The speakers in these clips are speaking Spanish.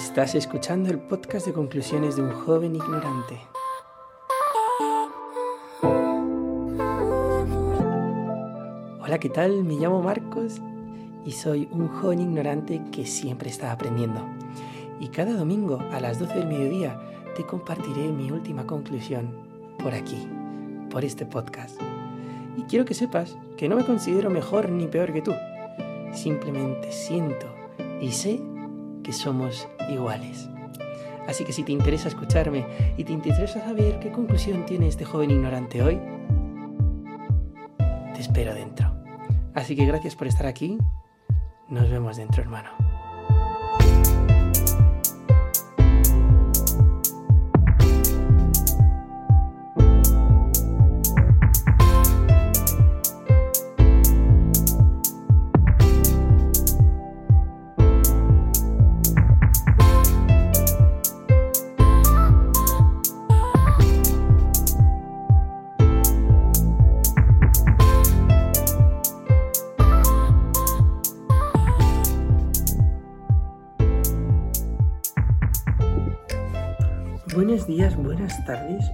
Estás escuchando el podcast de conclusiones de un joven ignorante. Hola, ¿qué tal? Me llamo Marcos y soy un joven ignorante que siempre está aprendiendo. Y cada domingo a las 12 del mediodía te compartiré mi última conclusión por aquí, por este podcast. Y quiero que sepas que no me considero mejor ni peor que tú. Simplemente siento y sé que somos iguales. Así que si te interesa escucharme y te interesa saber qué conclusión tiene este joven ignorante hoy, te espero dentro. Así que gracias por estar aquí. Nos vemos dentro, hermano.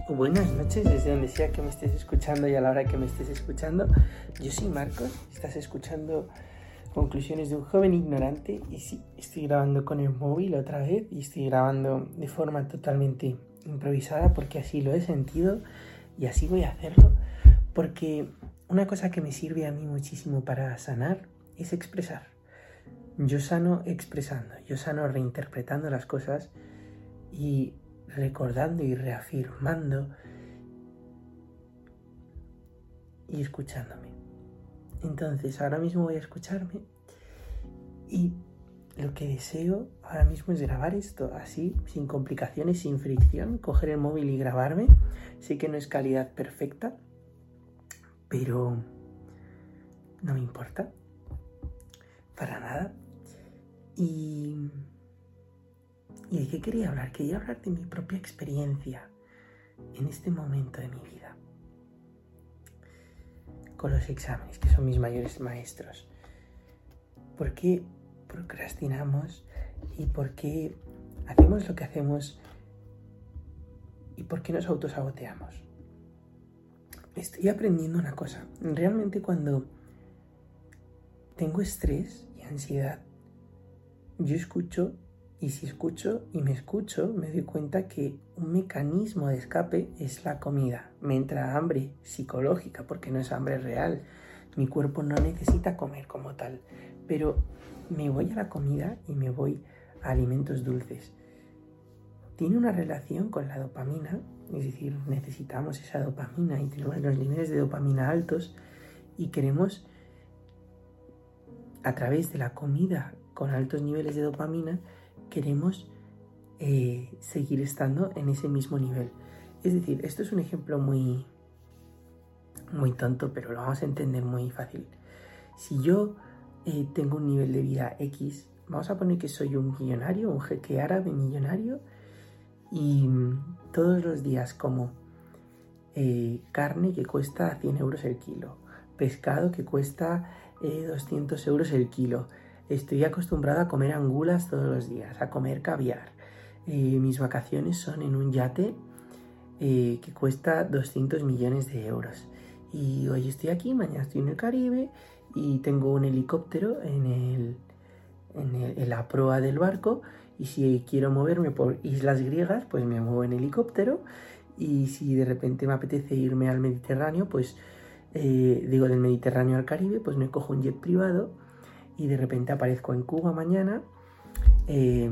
Buenas noches desde donde sea que me estés escuchando y a la hora que me estés escuchando. Yo soy Marcos, estás escuchando conclusiones de un joven ignorante y sí, estoy grabando con el móvil otra vez y estoy grabando de forma totalmente improvisada porque así lo he sentido y así voy a hacerlo porque una cosa que me sirve a mí muchísimo para sanar es expresar. Yo sano expresando, yo sano reinterpretando las cosas y recordando y reafirmando y escuchándome. Entonces ahora mismo voy a escucharme y lo que deseo ahora mismo es grabar esto así, sin complicaciones, sin fricción, coger el móvil y grabarme. Sé que no es calidad perfecta, pero no me importa. Para nada. Y ¿Y de qué quería hablar? Quería hablar de mi propia experiencia en este momento de mi vida. Con los exámenes, que son mis mayores maestros. ¿Por qué procrastinamos y por qué hacemos lo que hacemos y por qué nos autosaboteamos? Estoy aprendiendo una cosa. Realmente cuando tengo estrés y ansiedad, yo escucho y si escucho y me escucho, me doy cuenta que un mecanismo de escape es la comida. Me entra hambre psicológica, porque no es hambre real. Mi cuerpo no necesita comer como tal. Pero me voy a la comida y me voy a alimentos dulces. Tiene una relación con la dopamina, es decir, necesitamos esa dopamina y tenemos los niveles de dopamina altos y queremos, a través de la comida con altos niveles de dopamina, queremos eh, seguir estando en ese mismo nivel. Es decir, esto es un ejemplo muy, muy tonto, pero lo vamos a entender muy fácil. Si yo eh, tengo un nivel de vida X, vamos a poner que soy un millonario, un jeque árabe millonario, y todos los días como eh, carne que cuesta 100 euros el kilo, pescado que cuesta 200 euros el kilo, Estoy acostumbrado a comer angulas todos los días, a comer caviar. Eh, mis vacaciones son en un yate eh, que cuesta 200 millones de euros. Y hoy estoy aquí, mañana estoy en el Caribe y tengo un helicóptero en, el, en, la proa del barco. Y si quiero moverme por islas griegas, pues me muevo en helicóptero. Y si de repente me apetece irme al Mediterráneo, pues eh, digo del Mediterráneo al Caribe, pues me cojo un jet privado y de repente aparezco en Cuba mañana, eh,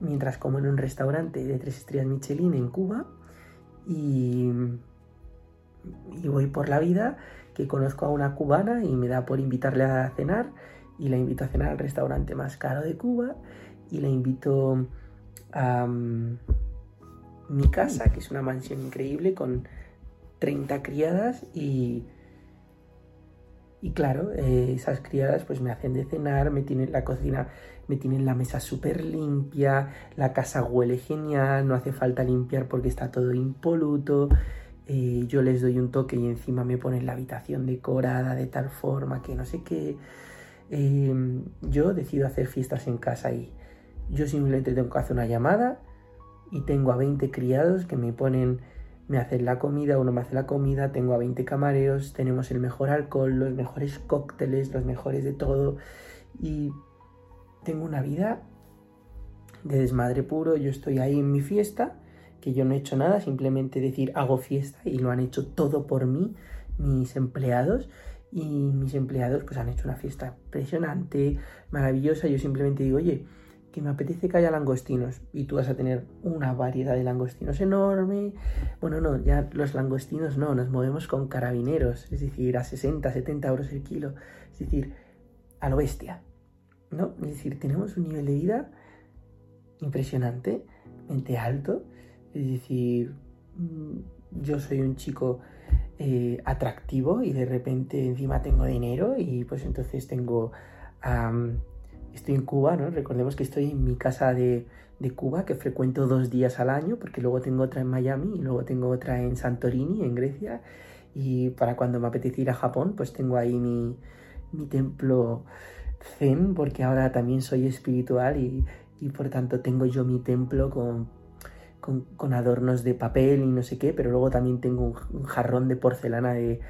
mientras como en un restaurante de tres estrellas Michelin en Cuba y, y voy por la vida que conozco a una cubana y me da por invitarle a cenar y la invito a cenar al restaurante más caro de Cuba y la invito a mm, mi casa, que es una mansión increíble con 30 criadas y y claro, eh, esas criadas pues me hacen de cenar, me tienen la cocina, me tienen la mesa súper limpia, la casa huele genial, no hace falta limpiar porque está todo impoluto. Eh, yo les doy un toque y encima me ponen la habitación decorada de tal forma que no sé qué. Em, yo decido hacer fiestas en casa y Yo simplemente tengo que hacer una llamada y tengo a 20 criados que me ponen, me hacen la comida, uno me hace la comida, tengo a 20 camareros, tenemos el mejor alcohol, los mejores cócteles, los mejores de todo. Y tengo una vida de desmadre puro, yo estoy ahí en mi fiesta, que yo no he hecho nada, simplemente decir hago fiesta y lo han hecho todo por mí, mis empleados, y mis empleados pues han hecho una fiesta impresionante, maravillosa, yo simplemente digo, oye, que me apetece que haya langostinos y tú vas a tener una variedad de langostinos enorme. Bueno, no, ya los langostinos no, nos movemos con carabineros, es decir, a 60, 70 euros el kilo, es decir, a lo bestia, ¿no? Es decir, tenemos un nivel de vida impresionante, mente alto, es decir, mm, yo soy un chico eh, atractivo y de repente encima tengo dinero y pues entonces tengo... estoy en Cuba, ¿no? Recordemos que estoy en mi casa de, Cuba, que frecuento dos días al año, porque luego tengo otra en Miami y luego tengo otra en Santorini, en Grecia. Y para cuando me apetece ir a Japón, pues tengo ahí mi, mi templo zen, porque ahora también soy espiritual y, y por tanto tengo yo mi templo con, con, adornos de papel y no sé qué, pero luego también tengo un, jarrón de porcelana de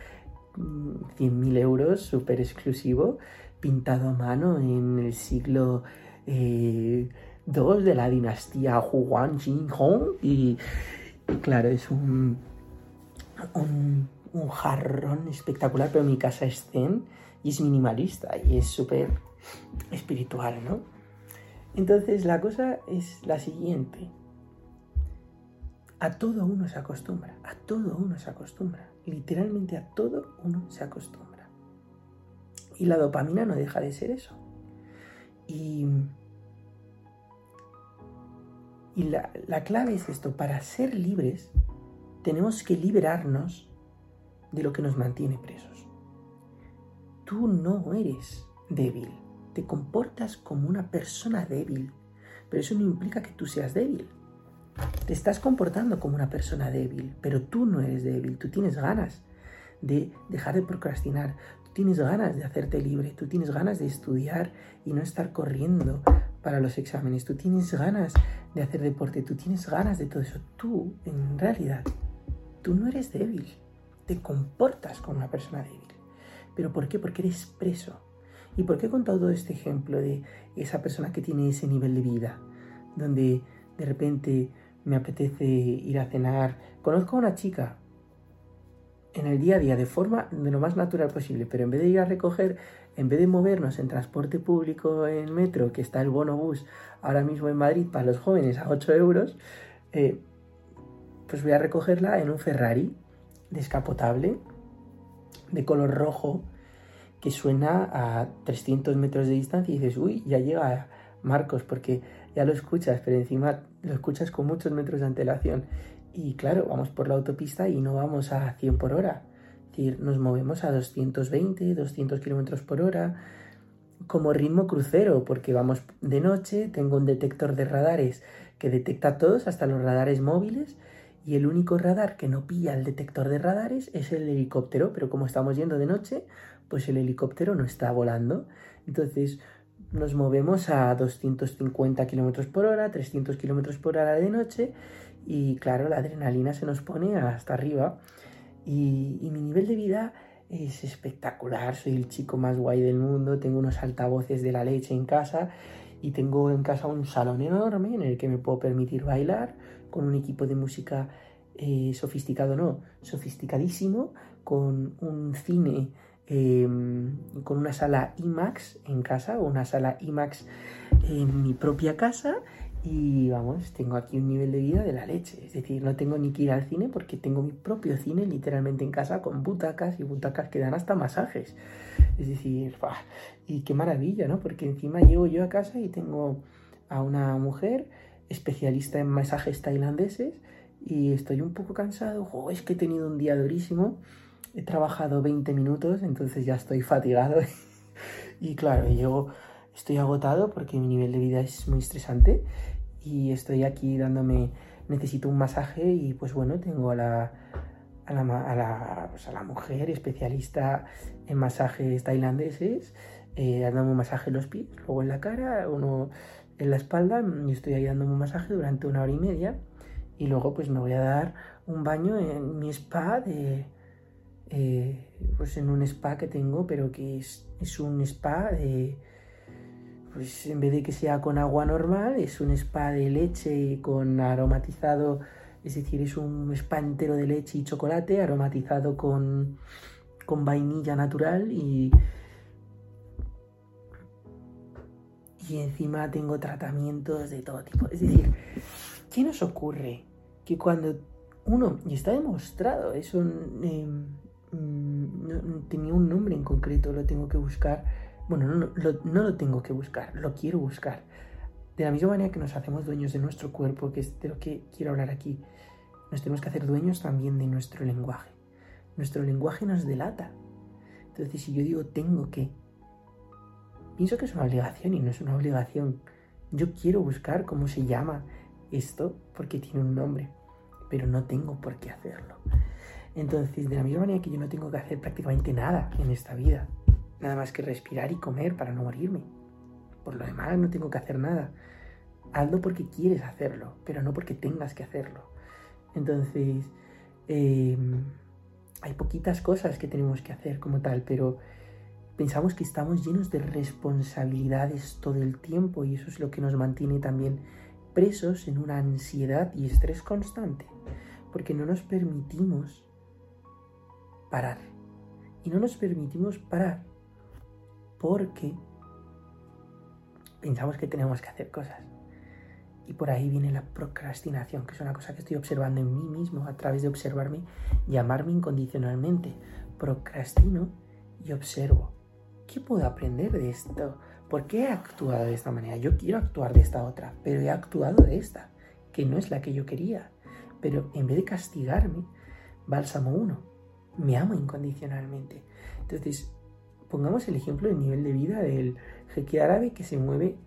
100.000 mm, euros, súper exclusivo, pintado a mano en el siglo II eh, de la dinastía Huan Jin Hong y, claro, es un, un, un jarrón espectacular, pero mi casa es zen y es minimalista y es súper espiritual, ¿no? Entonces la cosa es la siguiente. A todo uno se acostumbra, a todo uno se acostumbra, literalmente a todo uno se acostumbra. Y la dopamina no deja de ser eso. Y, y la, la clave es esto, para ser libres tenemos que liberarnos de lo que nos mantiene presos. Tú no eres débil te comportas como una persona débil, pero eso no implica que tú seas débil. Te estás comportando como una persona débil, pero tú no eres débil, tú tienes ganas de dejar de procrastinar, tienes ganas de hacerte libre, tú tienes ganas de estudiar y no estar corriendo para los exámenes, tú tienes ganas de hacer deporte, tú tienes ganas de todo eso. Tú, en realidad, tú no eres débil, te comportas como una persona débil. ¿Pero por qué? Porque eres preso ¿Y por qué he contado este ejemplo de esa persona que tiene ese nivel de vida? Donde de repente me apetece ir a cenar. Conozco a una chica en el día a día de forma de lo más natural posible, pero en vez de ir a recoger, en vez de movernos en transporte público, en metro, que está el bono bus ahora mismo en Madrid para los jóvenes a 8 euros, eh, pues voy a recogerla en un Ferrari descapotable, de color rojo, que suena a 300 metros de distancia y dices, uy, ya llega Marcos, porque ya lo escuchas, pero encima lo escuchas con muchos metros de antelación. Y claro, vamos por la autopista y no vamos a 100 por hora. Es decir, nos movemos a 220, 200 kilómetros por hora, como ritmo crucero, porque vamos de noche, tengo un detector de radares que detecta todos, hasta los radares móviles, y el único radar que no pilla el detector de radares es el helicóptero, pero como estamos yendo de noche, pues el helicóptero no está volando. Entonces nos movemos a 250 km por hora, 300 km por hora de noche y claro, la adrenalina se nos pone hasta arriba. Y, mi nivel de vida es espectacular, soy el chico más guay del mundo, tengo unos altavoces de la leche en casa y tengo en casa un salón enorme en el que me puedo permitir bailar con un equipo de música eh, sofisticado, no, sofisticadísimo, con un cine Em, con una sala IMAX en casa o una sala IMAX en mi propia casa y vamos, tengo aquí un nivel de vida de la leche. Es decir, no tengo ni que ir al cine porque tengo mi propio cine literalmente en casa con butacas y butacas que dan hasta masajes. Es decir, y qué maravilla, ¿no? Porque encima llego yo a casa y tengo a una mujer especialista en masajes tailandeses y estoy un poco cansado. es que he tenido un día durísimo he trabajado 20 minutos, entonces ya estoy fatigado. y claro, yo estoy agotado porque mi nivel de vida es muy estresante y estoy aquí dándome, necesito un masaje y pues bueno, tengo a la, a la, a la, pues a la mujer especialista en masajes tailandeses, eh, dándome un masaje en los pies, luego en la cara, uno en la espalda y estoy ahí dando un masaje durante una hora y media y luego pues me voy a dar un baño en mi spa de eh, pues en un spa que tengo pero que es, es un spa de pues en vez de que sea con agua normal es un spa de leche con aromatizado es decir es un spa entero de leche y chocolate aromatizado con con vainilla natural y y encima tengo tratamientos de todo tipo. Es decir, ¿qué nos ocurre? Que cuando uno, y está demostrado, es un... Em, mm, tenía un nombre en concreto, lo tengo que buscar. Bueno, no, no, lo tengo que buscar, lo quiero buscar. De la misma manera que nos hacemos dueños de nuestro cuerpo, que es de lo que quiero hablar aquí, nos tenemos que hacer dueños también de nuestro lenguaje. Nuestro lenguaje nos delata. Entonces, si yo digo tengo que, Pienso que es una obligación y no es una obligación. Yo quiero buscar cómo se llama esto porque tiene un nombre, pero no tengo por qué hacerlo. Entonces, de la misma manera que yo no tengo que hacer prácticamente nada en esta vida, nada más que respirar y comer para no morirme. Por lo demás, no tengo que hacer nada. Hazlo porque quieres hacerlo, pero no porque tengas que hacerlo. Entonces, em, hay poquitas cosas que tenemos que hacer como tal, pero Pensamos que estamos llenos de responsabilidades todo el tiempo y eso es lo que nos mantiene también presos en una ansiedad y estrés constante, porque no nos permitimos parar. Y no nos permitimos parar porque pensamos que tenemos que hacer cosas. Y por ahí viene la procrastinación, que es una cosa que estoy observando en mí mismo a través de observarme, llamarme incondicionalmente. Procrastino y observo. ¿qué puedo aprender de esto? ¿Por qué he actuado de esta manera? Yo quiero actuar de esta otra, pero he actuado de esta, que no es la que yo quería. Pero en vez de castigarme, bálsamo uno, me amo incondicionalmente. Entonces, pongamos el ejemplo del nivel de vida del jeque árabe que se mueve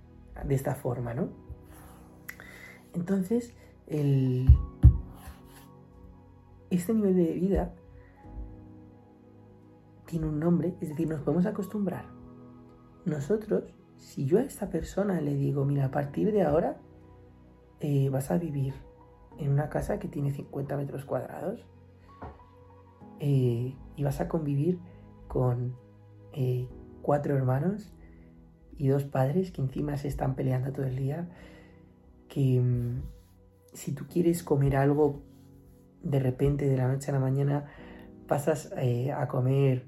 de esta forma, ¿no? Entonces, este nivel de vida tiene un nombre, es decir, nos podemos acostumbrar. Nosotros, si yo a esta persona le digo, mira, a partir de ahora eh, vas a vivir en una casa que tiene 50 metros cuadrados eh, y vas a convivir con eh, cuatro hermanos y dos padres que encima se están peleando todo el día, que mm, si tú quieres comer algo de repente de la noche a la mañana pasas a comer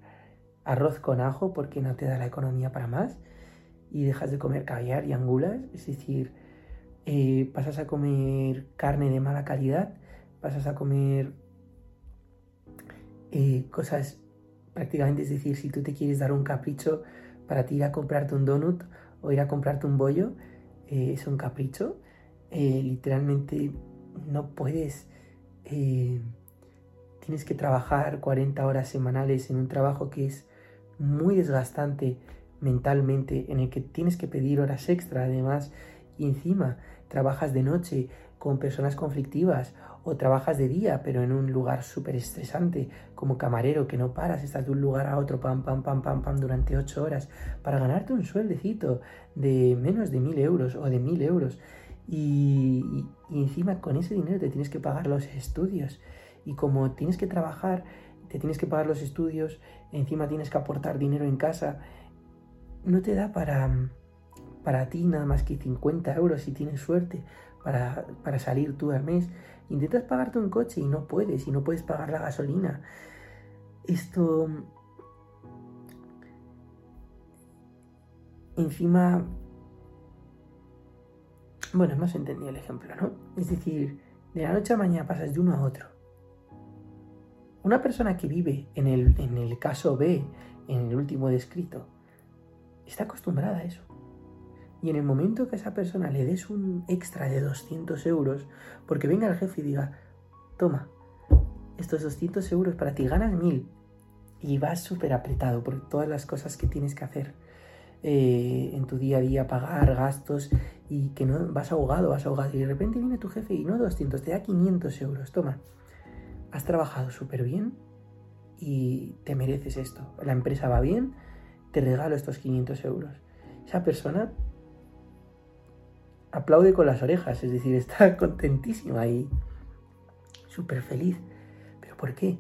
arroz con ajo porque no te da la economía para más y dejas de comer caviar y angulas, es decir, eh, pasas a comer carne de mala calidad, pasas a comer eh, cosas prácticamente, es decir, si tú te quieres dar un capricho para ti ir a comprarte un donut o ir a comprarte un bollo, eh, es un capricho, literalmente no puedes tienes que trabajar 40 horas semanales en un trabajo que es muy desgastante mentalmente, en el que tienes que pedir horas extra además, y encima trabajas de noche con personas conflictivas o trabajas de día pero en un lugar súper estresante como camarero que no paras, estás de un lugar a otro pam pam pam pam pam durante ocho horas para ganarte un sueldecito de menos de mil euros o de mil euros y, encima con ese dinero te tienes que pagar los estudios y como tienes que trabajar te tienes que pagar los estudios, encima tienes que aportar dinero en casa, no te da para, para ti nada más que 50 euros si tienes suerte para, para salir tú al mes. Intentas pagarte un coche y no puedes, y no puedes pagar la gasolina. Esto... Encima... Bueno, hemos entendido el ejemplo, ¿no? Es decir, de la noche a mañana pasas de uno a otro una persona que vive en el, en el caso B, en el último descrito, está acostumbrada a eso. Y en el momento que a esa persona le des un extra de 200 euros, porque venga el jefe y diga, toma, estos 200 euros para ti, ganas mil, y vas súper apretado por todas las cosas que tienes que hacer eh, en tu día a día, pagar gastos, y que no vas ahogado, vas ahogado, y de repente viene tu jefe y no 200, te da 500 euros, toma has trabajado súper bien y te mereces esto. La empresa va bien, te regalo estos 500 euros. Esa persona aplaude con las orejas, es decir, está contentísima y súper feliz. ¿Pero por qué?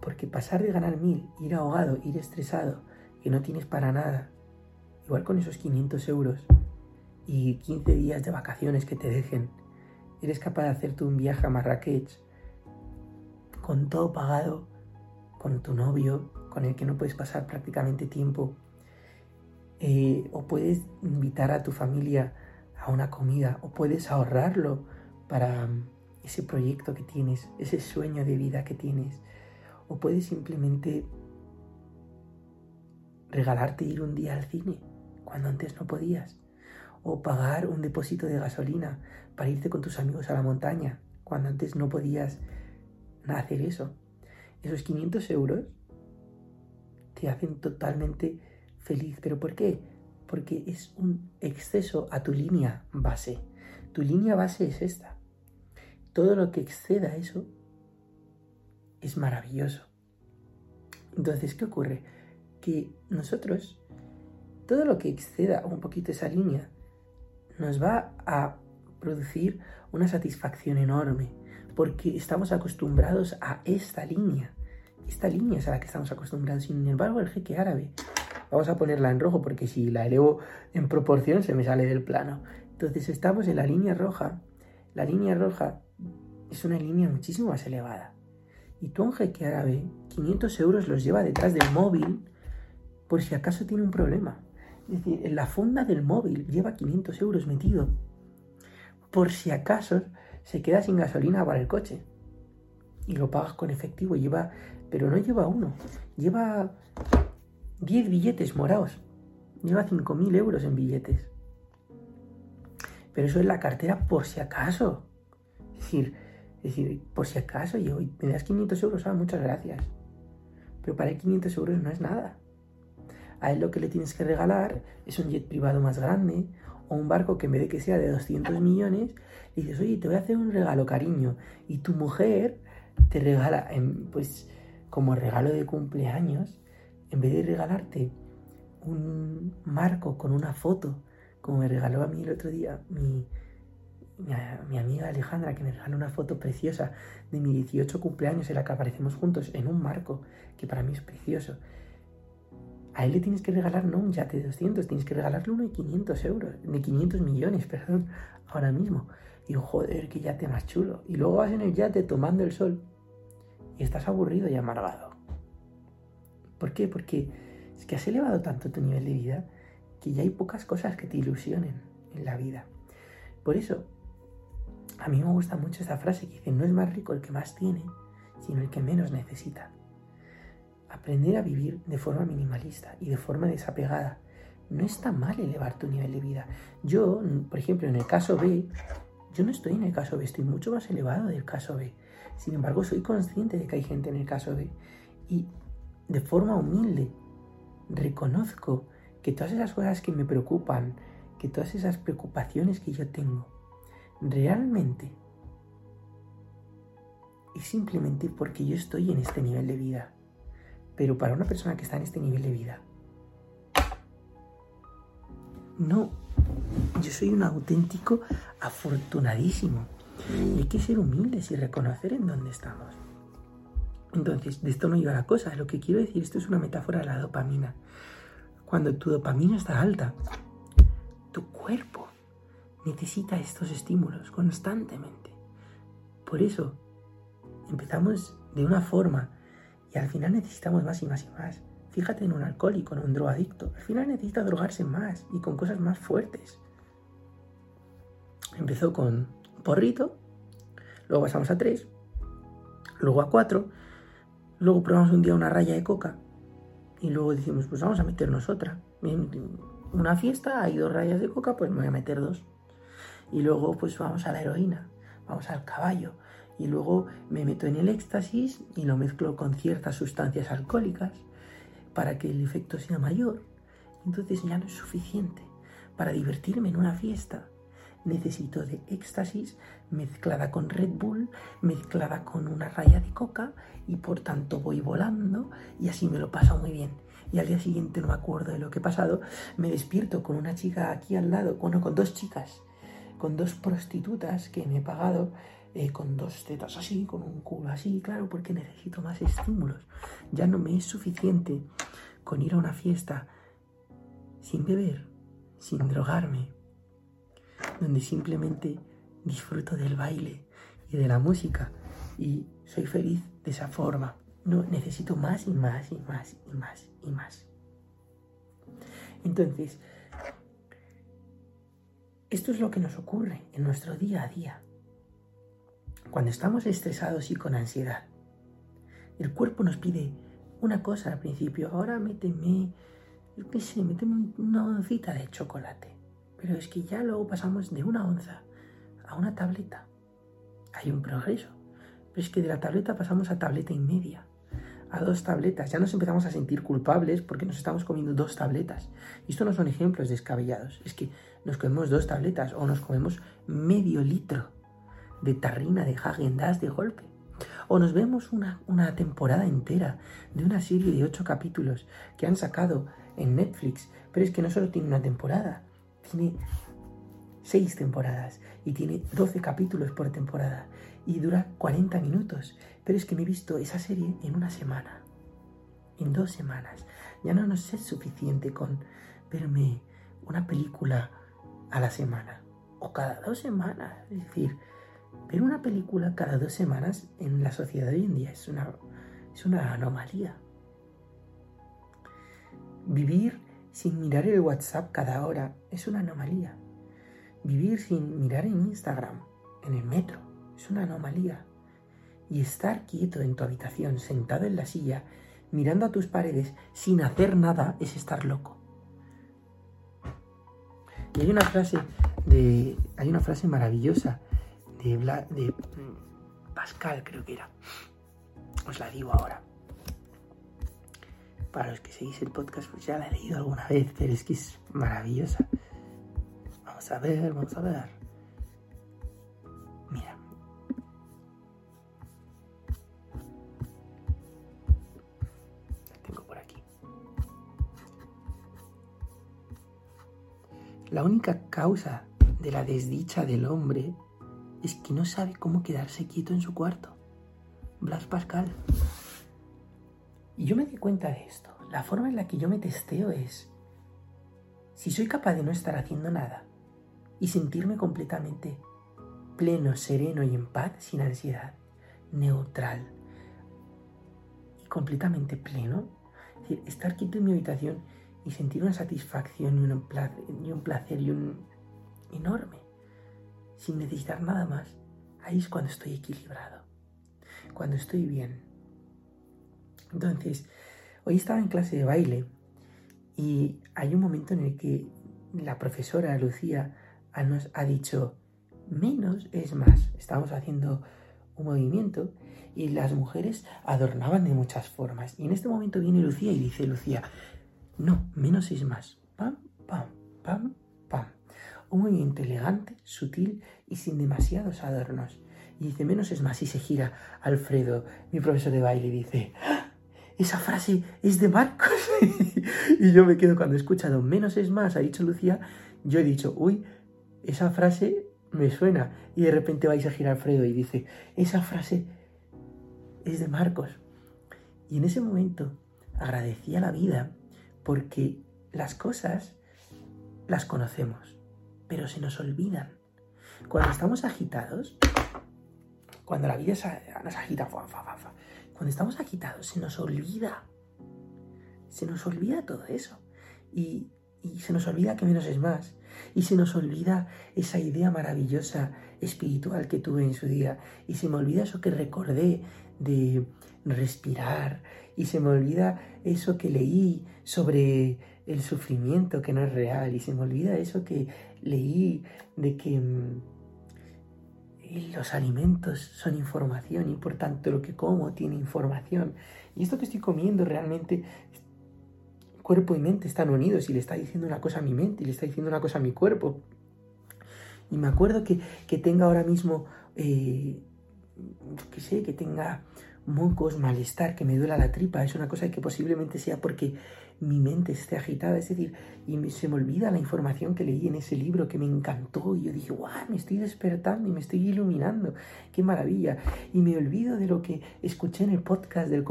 Porque pasar de ganar mil, ir ahogado, ir estresado, que no tienes para nada, igual con esos 500 euros y 15 días de vacaciones que te dejen, eres capaz de hacerte un viaje a Marrakech con todo pagado, con tu novio, con el que no puedes pasar prácticamente tiempo, eh, o puedes invitar a tu familia a una comida, o puedes ahorrarlo para mm, ese proyecto que tienes, ese sueño de vida que tienes, o puedes simplemente regalarte ir un día al cine cuando antes no podías, o pagar un depósito de gasolina para irte con tus amigos a la montaña cuando antes no podías hacer eso. Esos 500 euros te hacen totalmente feliz. ¿Pero por qué? Porque es un exceso a tu línea base. Tu línea base es esta. Todo lo que exceda eso es maravilloso. Entonces, ¿qué ocurre? Que nosotros, todo lo que exceda un poquito esa línea, nos va a producir una satisfacción enorme porque estamos acostumbrados a esta línea. Esta línea es a la que estamos acostumbrados. Sin embargo, el jeque árabe, vamos a ponerla en rojo porque si la elevo en proporción se me sale del plano. Entonces estamos en la línea roja. La línea roja es una línea muchísimo más elevada. Y tú un jeque árabe, 500 euros los lleva detrás del móvil por si acaso tiene un problema. Es decir, en la funda del móvil lleva 500 euros metido por si acaso se queda sin gasolina para el coche. Y lo pagas con efectivo, lleva, pero no lleva uno, lleva 10 billetes morados, lleva 5.000 euros en billetes. Pero eso es la cartera por si acaso. Es decir, es decir por si acaso, yo, me das 500 euros, ah, muchas gracias. Pero para él 500 euros no es nada. A él lo que le tienes que regalar es un jet privado más grande o un barco que en vez de que sea de 200 millones, dices, oye, te voy a hacer un regalo, cariño. Y tu mujer te regala, pues como regalo de cumpleaños, en vez de regalarte un marco con una foto, como me regaló a mí el otro día mi, mi, amiga Alejandra, que me regaló una foto preciosa de mi 18 cumpleaños en la que aparecemos juntos en un marco, que para mí es precioso a él le tienes que regalar no un yate de 200, tienes que regalarle uno de 500 euros, de 500 millones, perdón, ahora mismo. Y joder, qué yate más chulo. Y luego vas en el yate tomando el sol y estás aburrido y amargado. ¿Por qué? Porque es que has elevado tanto tu nivel de vida que ya hay pocas cosas que te ilusionen en la vida. Por eso, a mí me gusta mucho esta frase que dice, no es más rico el que más tiene, sino el que menos necesita. Aprender a vivir de forma minimalista y de forma desapegada. No está mal elevar tu nivel de vida. Yo, por ejemplo, en el caso B, yo no estoy en el caso B, estoy mucho más elevado del caso B. Sin embargo, soy consciente de que hay gente en el caso B. Y de forma humilde reconozco que todas esas cosas que me preocupan, que todas esas preocupaciones que yo tengo, realmente es simplemente porque yo estoy en este nivel de vida. Pero para una persona que está en este nivel de vida, no, yo soy un auténtico afortunadísimo. Y hay que ser humildes y reconocer en dónde estamos. Entonces, de esto no iba la cosa. Lo que quiero decir, esto es una metáfora de la dopamina. Cuando tu dopamina está alta, tu cuerpo necesita estos estímulos constantemente. Por eso, empezamos de una forma y al final necesitamos más y más y más. Fíjate en un alcohólico, en un drogadicto. Al final necesita drogarse más y con cosas más fuertes. Empezó con porrito, luego pasamos a tres, luego a cuatro, luego probamos un día una raya de coca y luego decimos, pues vamos a meternos otra. Una fiesta, hay dos rayas de coca, pues me voy a meter dos. Y luego pues vamos a la heroína, vamos al caballo, y luego me meto en el éxtasis y lo mezclo con ciertas sustancias alcohólicas para que el efecto sea mayor. Entonces ya no es suficiente. Para divertirme en una fiesta necesito de éxtasis mezclada con Red Bull, mezclada con una raya de coca y por tanto voy volando y así me lo paso muy bien. Y al día siguiente no me acuerdo de lo que he pasado, me despierto con una chica aquí al lado, bueno, con dos chicas con dos prostitutas que me he pagado, eh, con dos tetas así, con un culo así, claro, porque necesito más estímulos. Ya no me es suficiente con ir a una fiesta sin beber, sin drogarme, donde simplemente disfruto del baile y de la música y soy feliz de esa forma. No, necesito más y más y más y más y más. Entonces, esto es lo que nos ocurre en nuestro día a día. Cuando estamos estresados y con ansiedad, el cuerpo nos pide una cosa al principio, ahora méteme, qué sé, méteme una oncita de chocolate. Pero es que ya luego pasamos de una onza a una tableta. Hay un progreso. Pero es que de la tableta pasamos a tableta y media a dos tabletas. Ya nos empezamos a sentir culpables porque nos estamos comiendo dos tabletas. Y esto no son ejemplos descabellados. Es que nos comemos dos tabletas o nos comemos medio litro de tarrina de Hagen de golpe. O nos vemos una, una temporada entera de una serie de ocho capítulos que han sacado en Netflix. Pero es que no solo tiene una temporada, tiene seis temporadas y tiene 12 capítulos por temporada y dura 40 minutos. Pero es que me he visto esa serie en una semana, en dos semanas. Ya no nos es suficiente con verme una película a la semana o cada dos semanas. Es decir, ver una película cada dos semanas en la sociedad de hoy en día es una, es una anomalía. Vivir sin mirar el WhatsApp cada hora es una anomalía. Vivir sin mirar en Instagram, en el metro, es una anomalía. Y estar quieto en tu habitación, sentado en la silla, mirando a tus paredes sin hacer nada, es estar loco. Y hay una frase de. Hay una frase maravillosa de, de Pascal, creo que era. Os la digo ahora. Para los que seguís el podcast, pues ya la he leído alguna vez, pero es que es maravillosa. Vamos a ver, vamos a ver. Mira. La tengo por aquí. La única causa de la desdicha del hombre es que no sabe cómo quedarse quieto en su cuarto. Blas Pascal. Y yo me di cuenta de esto. La forma en la que yo me testeo es si soy capaz de no estar haciendo nada y sentirme completamente pleno, sereno y en paz, sin ansiedad, neutral y completamente pleno. Es decir, estar quieto en mi habitación y sentir una satisfacción y un placer y un, placer y un enorme, sin necesitar nada más. Ahí es cuando estoy equilibrado, cuando estoy bien. Entonces, hoy estaba en clase de baile y hay un momento en el que la profesora Lucía nos ha dicho, menos es más. Estamos haciendo un movimiento y las mujeres adornaban de muchas formas. Y en este momento viene Lucía y dice, Lucía, no, menos es más. Pam, pam, pam, pam. Un movimiento elegante, sutil y sin demasiados adornos. Y dice, menos es más. Y se gira Alfredo, mi profesor de baile, y dice, ¡Ah! Esa frase es de Marcos. y yo me quedo cuando he escuchado menos es más, ha dicho Lucía, yo he dicho, uy, esa frase me suena. Y de repente vais a girar Alfredo y dice, esa frase es de Marcos. Y en ese momento agradecí a la vida porque las cosas las conocemos, pero se nos olvidan. Cuando estamos agitados, cuando la vida nos agita, cuando estamos agitados se nos olvida, se nos olvida todo eso. Y, y se nos olvida que menos es más. Y se nos olvida esa idea maravillosa espiritual que tuve en su día. Y se me olvida eso que recordé de respirar. Y se me olvida eso que leí sobre el sufrimiento que no es real. Y se me olvida eso que leí de que mm, los alimentos son información y por tanto lo que como tiene información. Y esto que estoy comiendo realmente cuerpo y mente están unidos y le está diciendo una cosa a mi mente y le está diciendo una cosa a mi cuerpo. Y me acuerdo que, tenga ahora mismo, eh, que sé, que tenga mocos, malestar, que me duela la tripa, es una cosa que posiblemente sea porque mi mente esté agitada, es decir, y se me olvida la información que leí en ese libro que me encantó y yo dije, guau, me estoy despertando y me estoy iluminando, qué maravilla. Y me olvido de lo que escuché en el podcast del,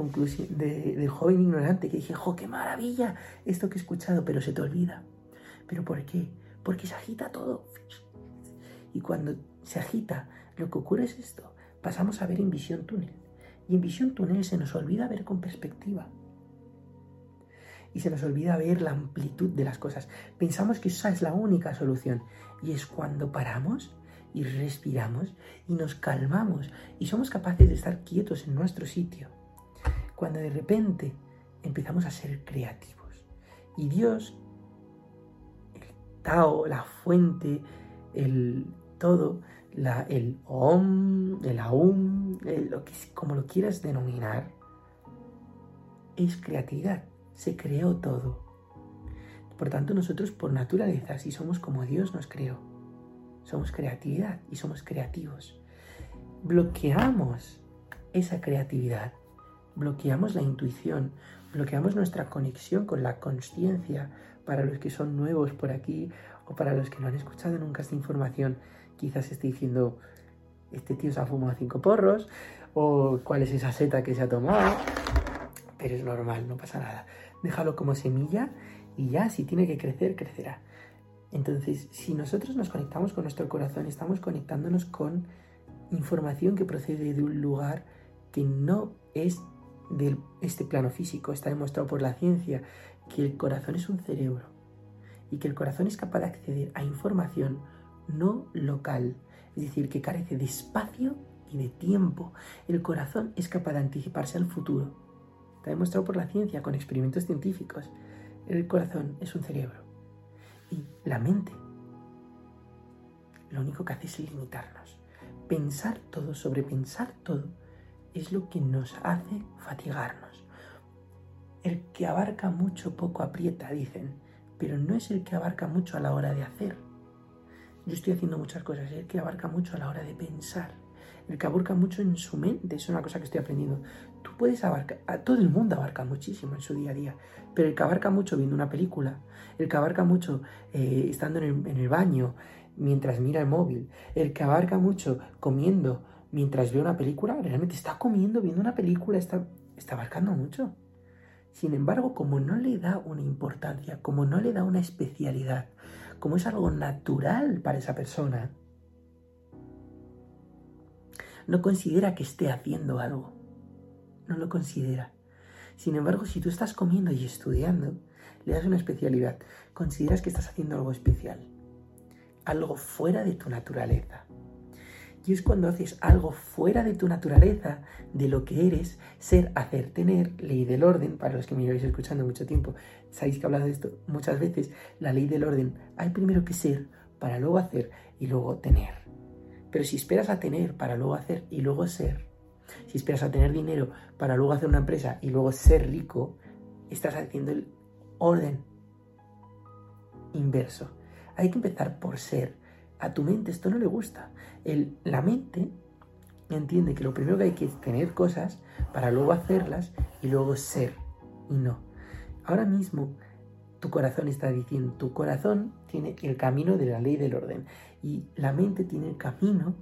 de, del joven ignorante, que dije, jo, qué maravilla esto que he escuchado, pero se te olvida. ¿Pero por qué? Porque se agita todo. Y cuando se agita, lo que ocurre es esto, pasamos a ver en visión túnel. Y en visión túnel se nos olvida ver con perspectiva y se nos olvida ver la amplitud de las cosas. Pensamos que esa es la única solución y es cuando paramos y respiramos y nos calmamos y somos capaces de estar quietos en nuestro sitio. Cuando de repente empezamos a ser creativos. Y Dios, el Tao, la fuente, el todo, el Om, el Aum, lo que, como lo quieras denominar, es creatividad se creó todo. Por tanto, nosotros por naturaleza, si somos como Dios nos creó, somos creatividad y somos creativos. Bloqueamos esa creatividad, bloqueamos la intuición, bloqueamos nuestra conexión con la conciencia para los que son nuevos por aquí o para los que no han escuchado nunca esta información. Quizás esté diciendo, este tío se ha fumado cinco porros o cuál es esa seta que se ha tomado, pero es normal, no pasa nada déjalo como semilla y ya, si tiene que crecer, crecerá. Entonces, si nosotros nos conectamos con nuestro corazón, estamos conectándonos con información que procede de un lugar que no es de este plano físico. Está demostrado por la ciencia que el corazón es un cerebro y que el corazón es capaz de acceder a información no local, es decir, que carece de espacio y de tiempo. El corazón es capaz de anticiparse al futuro Está demostrado por la ciencia con experimentos científicos. El corazón es un cerebro. Y la mente lo único que hace es limitarnos. Pensar todo, sobrepensar todo, es lo que nos hace fatigarnos. El que abarca mucho poco aprieta, dicen, pero no es el que abarca mucho a la hora de hacer. Yo estoy haciendo muchas cosas, es el que abarca mucho a la hora de pensar el que abarca mucho en su mente, es una cosa que estoy aprendiendo. Tú puedes abarcar, todo el mundo abarca muchísimo en su día a día, pero el que abarca mucho viendo una película, el que abarca mucho eh, estando en el, baño mientras mira el móvil, el que abarca mucho comiendo mientras ve una película, realmente está comiendo, viendo una película, está abarcando mucho. Sin embargo, como no le da una importancia, como no le da una especialidad, como es algo natural para esa persona, no considera que esté haciendo algo. No lo considera. Sin embargo, si tú estás comiendo y estudiando, le das una especialidad, consideras que estás haciendo algo especial, algo fuera de tu naturaleza. Y es cuando haces algo fuera de tu naturaleza, de lo que eres, ser, hacer, tener, ley del orden, para los que me lleváis escuchando mucho tiempo, sabéis que he hablado de esto muchas veces, la ley del orden, hay primero que ser, para luego hacer y luego tener. Pero si esperas a tener para luego hacer y luego ser, si esperas a tener dinero para luego hacer una empresa y luego ser rico, estás haciendo el orden inverso. Hay que empezar por ser. A tu mente esto no le gusta. El, la mente entiende que lo primero que hay que es tener cosas para luego hacerlas y luego ser. Y no. Ahora mismo tu corazón está diciendo, tu corazón tiene el camino de la ley del orden y la mente tiene el camino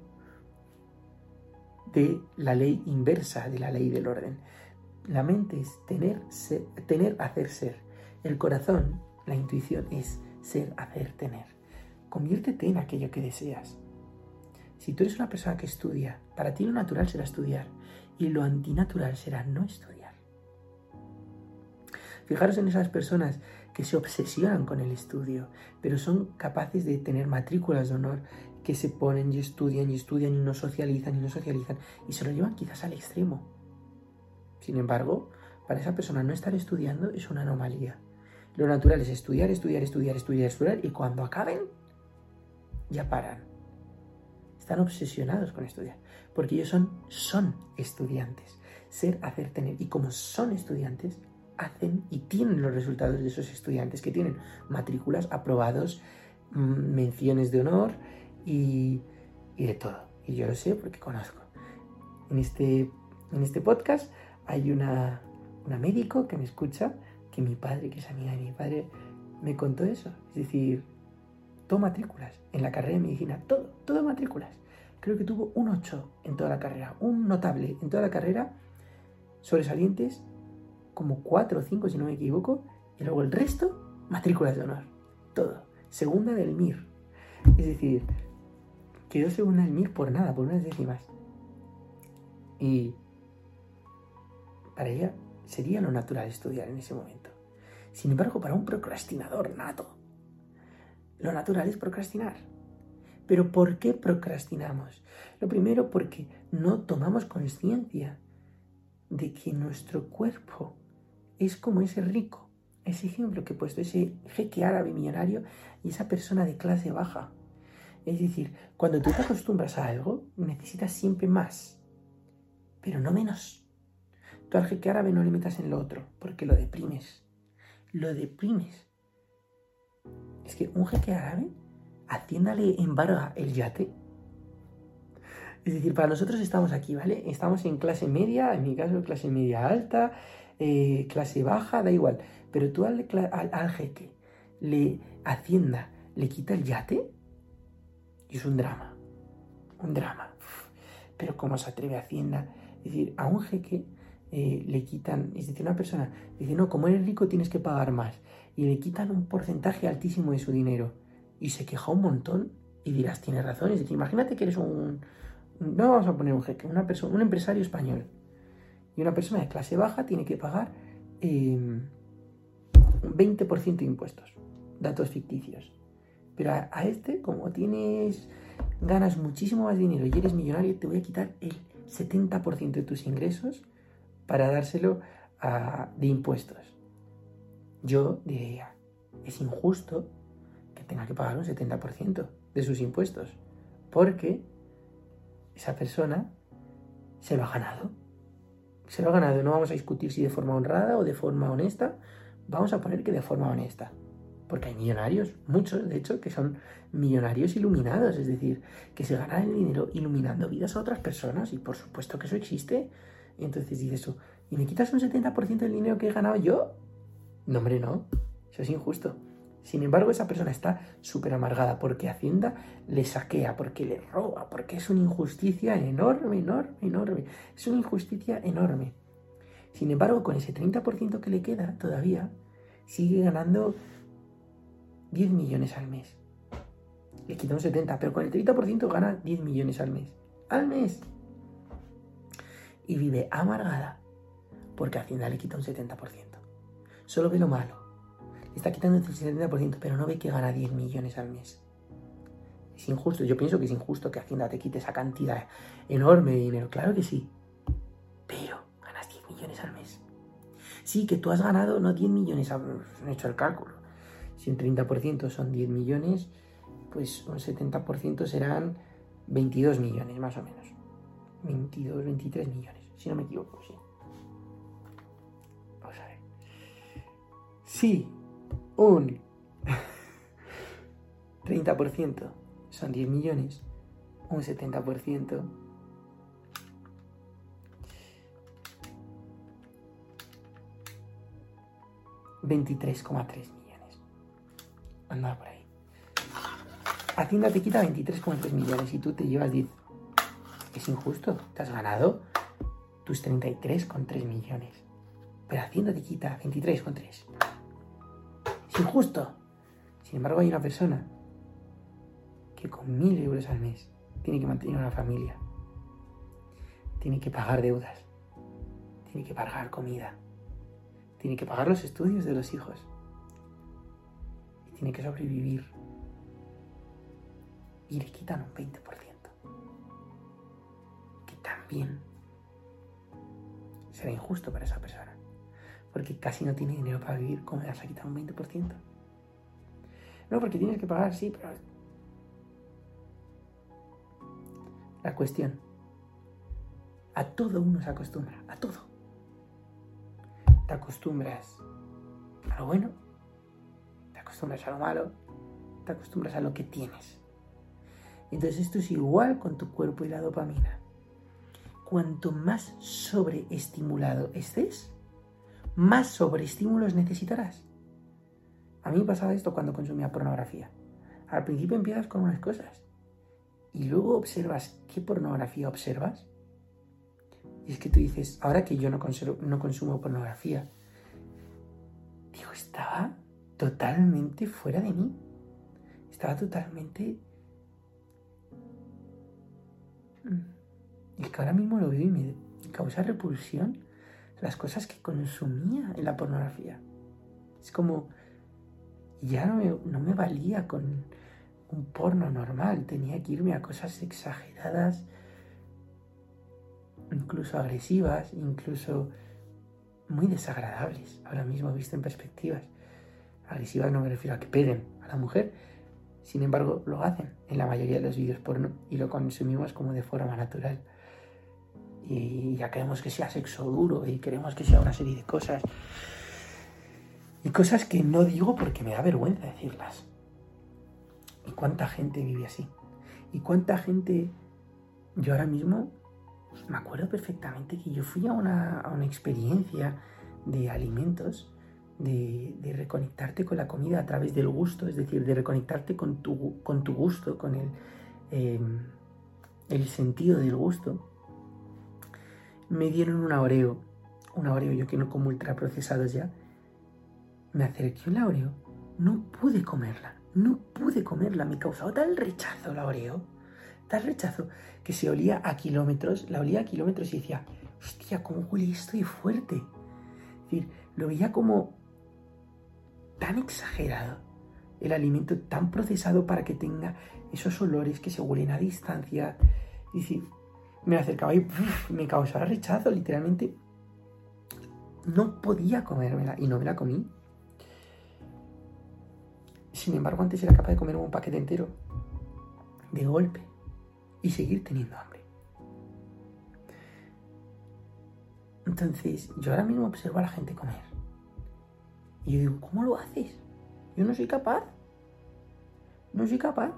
de la ley inversa de la ley del orden. La mente es tener, tener, hacer, ser. El corazón, la intuición es ser, hacer, tener. Conviértete en aquello que deseas. Si tú eres una persona que estudia, para ti lo natural será estudiar y lo antinatural será no estudiar. Fijaros en esas personas que se obsesionan con el estudio, pero son capaces de tener matrículas de honor que se ponen y estudian y estudian y no socializan y no socializan y se lo llevan quizás al extremo. Sin embargo, para esa persona no estar estudiando es una anomalía. Lo natural es estudiar, estudiar, estudiar, estudiar, estudiar y cuando acaben ya paran. Están obsesionados con estudiar porque ellos son, son estudiantes. Ser, hacer, tener. Y como son estudiantes, hacen y tienen los resultados de esos estudiantes que tienen matrículas, aprobados, mm, menciones de honor y, de todo. Y yo lo sé porque conozco. En este en este podcast hay una, una médico que me escucha, que mi padre, que es amiga de mi padre, me contó eso. Es decir, todo matrículas en la carrera de medicina, todo, todo matrículas. Creo que tuvo un 8 en toda la carrera, un notable en toda la carrera, sobresalientes como 4 o 5 si no me equivoco, y luego el resto, matrículas de honor, todo. Segunda del MIR. Es decir, quedó segunda del MIR por nada, por unas décimas. Y para ella sería lo natural estudiar en ese momento. Sin embargo, para un procrastinador nato, lo natural es procrastinar. Pero ¿por qué procrastinamos? Lo primero porque no tomamos conciencia de que nuestro cuerpo es como ese rico, ese ejemplo que he puesto, ese jeque árabe millonario y esa persona de clase baja. Es decir, cuando tú te acostumbras a algo, necesitas siempre más, pero no menos. Tú al jeque árabe no le metas en lo otro, porque lo deprimes. Lo deprimes. Es que un jeque árabe, Hacienda le embarga el yate. Es decir, para nosotros estamos aquí, ¿vale? Estamos en clase media, en mi caso clase media alta, eh, clase baja, da igual. Pero tú al, al, jeque, le Hacienda, le quita el yate y es un drama. Un drama. Pero ¿cómo se atreve Hacienda? Es decir, a un jeque eh, le quitan, es decir, una persona dice, no, como eres rico tienes que pagar más. Y le quitan un porcentaje altísimo de su dinero. Y se queja un montón y dirás, tienes razón. Es decir, imagínate que eres un, no vamos a poner un jeque, una persona, un empresario español. Y una persona de clase baja tiene que pagar eh, un 20% de impuestos. Datos ficticios. Pero a, este, como tienes, ganas muchísimo más dinero y eres millonario, te voy a quitar el 70% de tus ingresos para dárselo de impuestos. Yo diría, es injusto que tenga que pagar un 70% de sus impuestos, porque esa persona se lo ha ganado. Se lo ha ganado. No vamos a discutir si de forma honrada o de forma honesta. Vamos a poner que de forma honesta. Porque hay millonarios, muchos de hecho, que son millonarios iluminados, es decir, que se ganan el dinero iluminando vidas a otras personas y por supuesto que eso existe. Y entonces dices tú, ¿y me quitas un 70% del dinero que he ganado yo? No, hombre, no. Eso es injusto. Sin embargo, esa persona está súper amargada porque Hacienda le saquea, porque le roba, porque es una injusticia enorme, enorme, enorme. Es una injusticia enorme. Sin embargo, con ese 30% que le queda todavía, sigue ganando 10 millones al mes. Le quita un 70, pero con el 30% gana 10 millones al mes. Al mes. Y vive amargada porque Hacienda le quita un 70%. Solo ve lo malo. Le está quitando el 70%, pero no ve que gana 10 millones al mes. Es injusto. Yo pienso que es injusto que Hacienda te quite esa cantidad enorme de dinero. Claro que sí. Pero ganas 10 millones al mes. Sí, que tú has ganado no 10 millones, han hecho el cálculo si un 30% son 10 millones, pues un 70% serán 22 millones más o menos. 22, 23 millones, si no me equivoco, sí. Vamos a ver. Si un 30% son 10 millones, un 70% 23,3 Anda por ahí. Hacienda te quita 23,3 millones y tú te llevas 10. Es injusto. Te has ganado tus 33,3 millones. Pero Hacienda te quita 23,3. Es injusto. Sin embargo, hay una persona que con 1.000 euros al mes tiene que mantener una familia. Tiene que pagar deudas. Tiene que pagar comida. Tiene que pagar los estudios de los hijos tiene que sobrevivir. Y le quitan un 20%. Que también será injusto para esa persona. Porque casi no tiene dinero para vivir, ¿cómo le vas a quitar un 20%? No, porque tienes que pagar, sí, pero... La cuestión. A todo uno se acostumbra, a todo. Te acostumbras a lo bueno acostumbras a lo malo, te acostumbras a lo que tienes. Entonces esto es igual con tu cuerpo y la dopamina. cuanto más sobreestimulado estés, más sobreestímulos necesitarás. A mí me pasaba esto cuando consumía pornografía. Al principio empiezas con unas cosas y luego observas qué pornografía observas. Y es que tú dices, ahora que yo no, no consumo pornografía, digo, estaba totalmente fuera de mí. Estaba totalmente... Y que ahora mismo lo veo y me causa repulsión las cosas que consumía en la pornografía. Es como, ya no me, no me valía con un porno normal, tenía que irme a cosas exageradas, incluso agresivas, incluso muy desagradables, ahora mismo visto en perspectivas. Agresivas no me refiero a que peguen a la mujer, sin embargo lo hacen en la mayoría de los vídeos porno y lo consumimos como de forma natural y ya queremos que sea sexo duro y queremos que sea una serie de cosas. Y cosas que no digo porque me da vergüenza decirlas. ¿Y cuánta gente vive así? ¿Y cuánta gente... Yo ahora mismo me acuerdo perfectamente que yo fui a una, a una experiencia de alimentos, de, reconectarte con la comida a través del gusto, es decir, de reconectarte con tu, con tu gusto, con el, eh, el sentido del gusto me dieron un Oreo, un Oreo yo que no como ultraprocesados ya, me acerqué a la Oreo, no pude comerla, no pude comerla, me causaba tal rechazo la Oreo, tal rechazo, que se olía a kilómetros, la olía a kilómetros y decía, hostia, ¿cómo huele esto fuerte? Es decir, lo veía como tan exagerado, el alimento tan procesado para que tenga esos olores que se huelen a distancia, y decir, me acercaba y me causaba rechazo, literalmente. No podía comérmela y no me la comí. Sin embargo, antes era capaz de comer un paquete entero de golpe y seguir teniendo hambre. Entonces, yo ahora mismo observo a la gente comer. Y yo digo, ¿cómo lo haces? Yo no soy capaz. No soy capaz.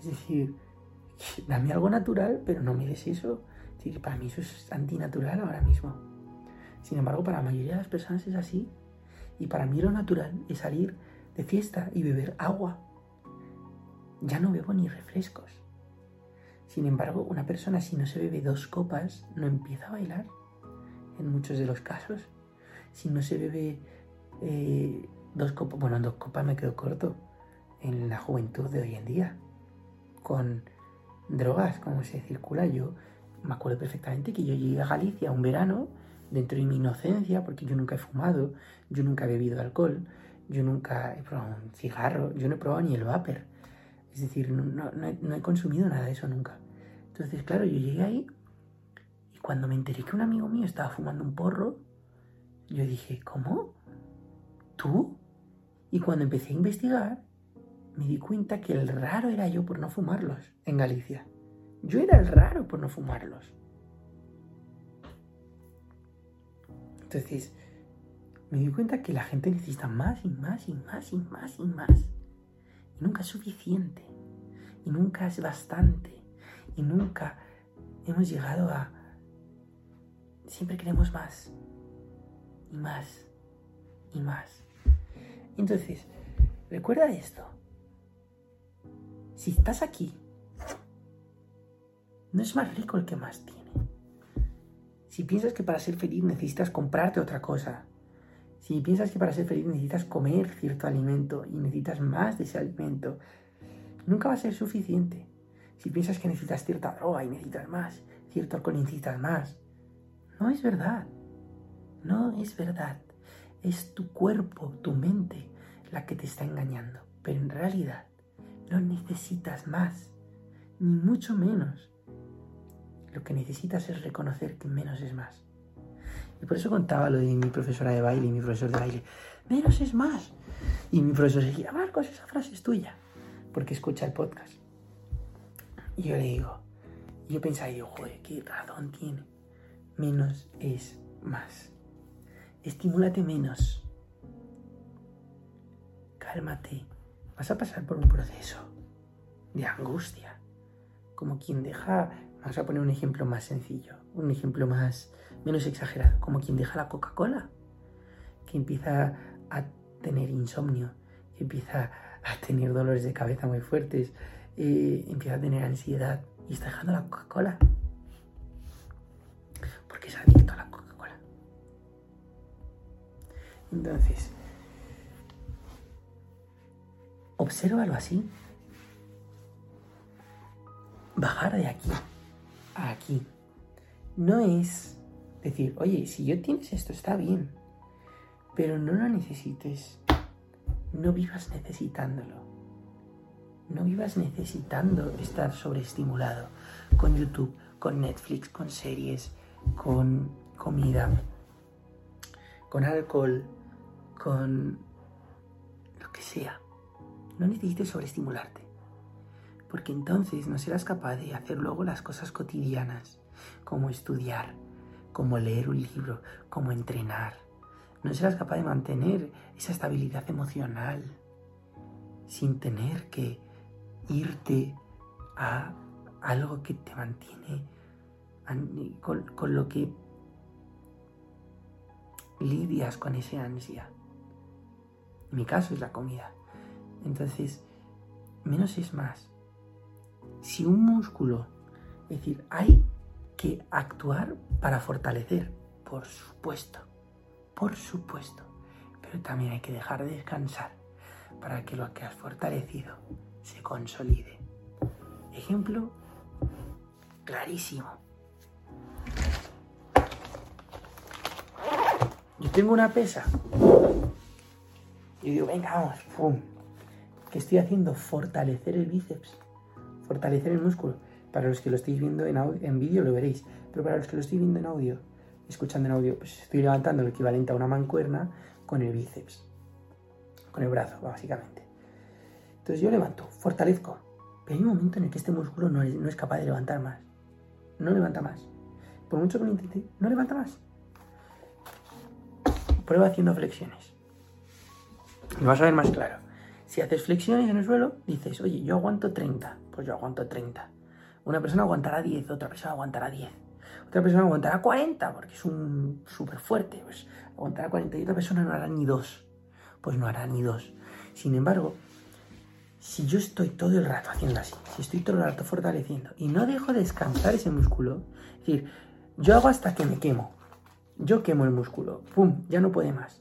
Es decir, dame algo natural, pero no me des eso. para mí eso es antinatural ahora mismo. Sin embargo, para la mayoría de las personas es así. Y para mí lo natural es salir de fiesta y beber agua. Ya no bebo ni refrescos. Sin embargo, una persona si no se bebe dos copas no empieza a bailar. En muchos de los casos. Si no se bebe dos copas, bueno, dos copas me quedo corto en la juventud de hoy en día. Con drogas, como se circula. Yo me acuerdo perfectamente que yo llegué a Galicia un verano, dentro de mi inocencia, porque yo nunca he fumado, yo nunca he bebido alcohol, yo nunca he probado un cigarro, yo no he probado ni el vapor. Es decir, no, he, consumido nada de eso nunca. Entonces, claro, yo llegué ahí y cuando me enteré que un amigo mío estaba fumando un porro, yo dije, ¿cómo? Y cuando empecé a investigar, me di cuenta que el raro era yo por no fumarlos en Galicia. Yo era el raro por no fumarlos. Entonces, me di cuenta que la gente necesita más y más y más y más y más. Y nunca es suficiente. Y nunca es bastante. Y nunca hemos llegado a... Siempre queremos más. Y más. Y más. Entonces, recuerda esto. Si estás aquí, no es más rico el que más tiene. Si piensas que para ser feliz necesitas comprarte otra cosa, si piensas que para ser feliz necesitas comer cierto alimento y necesitas más de ese alimento, nunca va a ser suficiente. Si piensas que necesitas cierta droga y necesitas más, cierto alcohol y necesitas más, no es verdad. No es verdad. Es tu cuerpo, tu mente, la que te está engañando. Pero en realidad no necesitas más, ni mucho menos. Lo que necesitas es reconocer que menos es más. Y por eso contaba lo de mi profesora de baile y mi profesor de baile. Menos es más. Y mi profesor decía, Marcos, esa frase es tuya. Porque escucha el podcast. Y yo le digo, yo pensaba, yo, joder, qué razón tiene. Menos es más. Estimúlate menos. Cálmate vas a pasar por un proceso de angustia, como quien deja Vamos a poner un ejemplo más sencillo, un ejemplo más menos exagerado, como quien deja la Coca-Cola, que empieza a tener insomnio, empieza a tener dolores de cabeza muy fuertes, eh, empieza a tener ansiedad y está dejando la Coca-Cola. Porque es adicto a la Entonces, obsérvalo así. Bajar de aquí a aquí no es decir, oye, si yo tienes esto está bien, pero no lo necesites. No vivas necesitándolo. No vivas necesitando estar sobreestimulado con YouTube, con Netflix, con series, con comida, con alcohol, con lo que sea. No necesites sobreestimularte, porque entonces no serás capaz de hacer luego las cosas cotidianas, como estudiar, como leer un libro, como entrenar. No serás capaz de mantener esa estabilidad emocional sin tener que irte a algo que te mantiene con, lo que lidias con esa ansia. Mi caso es la comida. Entonces, menos es más. Si un músculo, es decir, hay que actuar para fortalecer, por supuesto, por supuesto, pero también hay que dejar de descansar para que lo que has fortalecido se consolide. Ejemplo clarísimo. Yo tengo una pesa. Y digo, venga, vamos, ¡pum! ¿Qué estoy haciendo? Fortalecer el bíceps, fortalecer el músculo. Para los que lo estéis viendo en, vídeo lo veréis, pero para los que lo estoy viendo en audio, escuchando en audio, pues estoy levantando lo equivalente a una mancuerna con el bíceps, con el brazo, básicamente. Entonces yo levanto, fortalezco, pero hay un momento en el que este músculo no es, no es capaz de levantar más. No levanta más. Por mucho que lo intente, no levanta más. Prueba haciendo flexiones. Y vas a ver más claro. Si haces flexiones en el suelo, dices, oye, yo aguanto 30. Pues yo aguanto 30. Una persona aguantará 10, otra persona aguantará 10. Otra persona aguantará 40 porque es un súper fuerte. Pues aguantará 40 y otra persona no hará ni 2. Pues no hará ni 2. Sin embargo, si yo estoy todo el rato haciendo así, si estoy todo el rato fortaleciendo y no dejo descansar ese músculo, es decir, yo hago hasta que me quemo. Yo quemo el músculo. ¡Pum! Ya no puede más.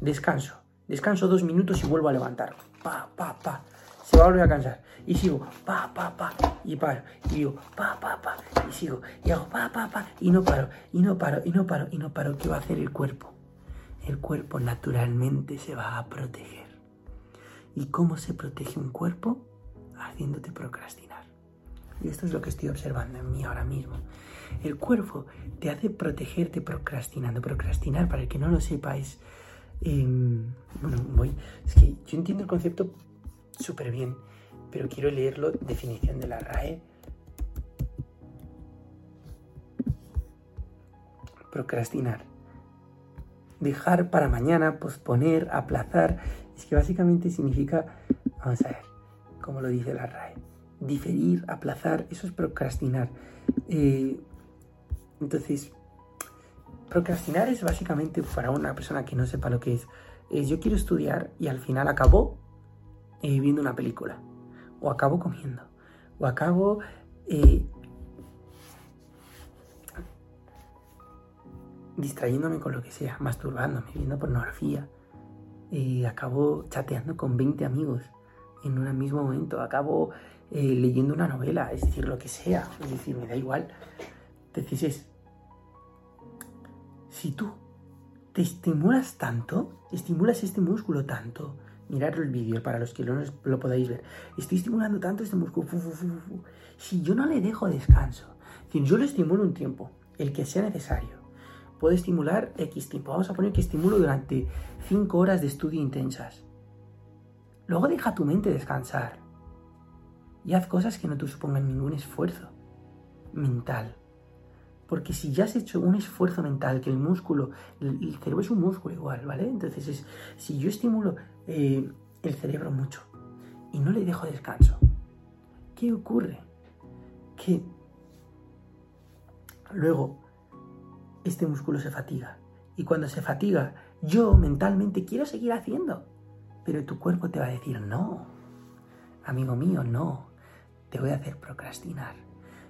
Descanso. Descanso dos minutos y vuelvo a levantarlo. Pa, pa, pa. Se va a volver a cansar. Y sigo, pa, pa, pa. Y paro. Y digo, pa, pa, pa. Y sigo. Y hago, pa, pa, pa. Y no paro. Y no paro. Y no paro. Y no paro. ¿Qué va a hacer el cuerpo? El cuerpo naturalmente se va a proteger. ¿Y cómo se protege un cuerpo? Haciéndote procrastinar. Y esto es lo que estoy observando en mí ahora mismo. El cuerpo te hace protegerte procrastinando. Procrastinar, para el que no lo sepa, es Em, bueno, voy. Es que yo entiendo el concepto súper bien, pero quiero leerlo. Definición de la RAE. Procrastinar. Dejar para mañana, posponer, aplazar. Es que básicamente significa, vamos a ver, cómo lo dice la RAE. Diferir, aplazar, eso es procrastinar. Eh, entonces, Procrastinar es básicamente para una persona que no sepa lo que es, es yo quiero estudiar y al final acabo eh, viendo una película, o acabo comiendo, o acabo eh, distrayéndome con lo que sea, masturbándome, viendo pornografía, eh, acabo chateando con 20 amigos en un mismo momento, acabo leyendo una novela, es decir, lo que sea, es decir, me da igual. Entonces es si tú te estimulas tanto, estimulas este músculo tanto, mirad el vídeo para los que no lo podáis ver, estoy estimulando tanto este músculo, si yo no le dejo descanso, si yo lo estimulo un tiempo, el que sea necesario, puedo estimular X tiempo, vamos a poner que estimulo durante 5 horas de estudio intensas, luego deja tu mente descansar y haz cosas que no te supongan ningún esfuerzo mental porque si ya has hecho un esfuerzo mental, que el músculo, el, cerebro es un músculo igual, ¿vale? Entonces, es, si yo estimulo eh, el cerebro mucho y no le dejo descanso, ¿qué ocurre? Que luego este músculo se fatiga. Y cuando se fatiga, yo mentalmente quiero seguir haciendo. Pero tu cuerpo te va a decir, no, amigo mío, no, te voy a hacer procrastinar.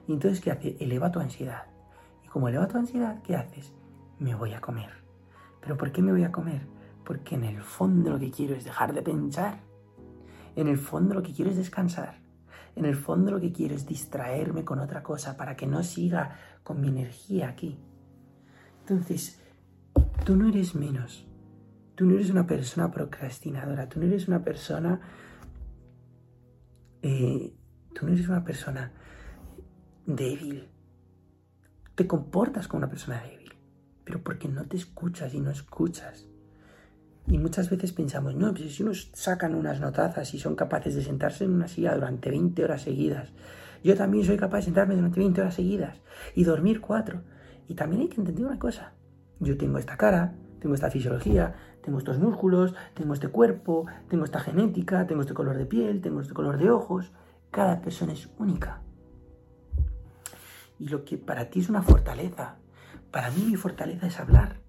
Y entonces, ¿qué hace? Eleva tu ansiedad. Como eleva tu ansiedad, ¿qué haces? Me voy a comer. ¿Pero por qué me voy a comer? Porque en el fondo lo que quiero es dejar de pensar. En el fondo lo que quiero es descansar. En el fondo lo que quiero es distraerme con otra cosa para que no siga con mi energía aquí. Entonces, tú no eres menos. Tú no eres una persona procrastinadora. Tú no eres una persona... Eh, tú no eres una persona débil. Te comportas como una persona débil. Pero porque no te escuchas y no escuchas. Y muchas veces pensamos, no, pues si unos sacan unas notazas y son capaces de sentarse en una silla durante 20 horas seguidas, yo también soy capaz de sentarme durante 20 horas seguidas y dormir cuatro. Y también hay que entender una cosa. Yo tengo esta cara, tengo esta fisiología, tengo estos músculos, tengo este cuerpo, tengo esta genética, tengo este color de piel, tengo este color de ojos. Cada persona es única. Y lo que para ti es una fortaleza, para mí mi fortaleza es hablar,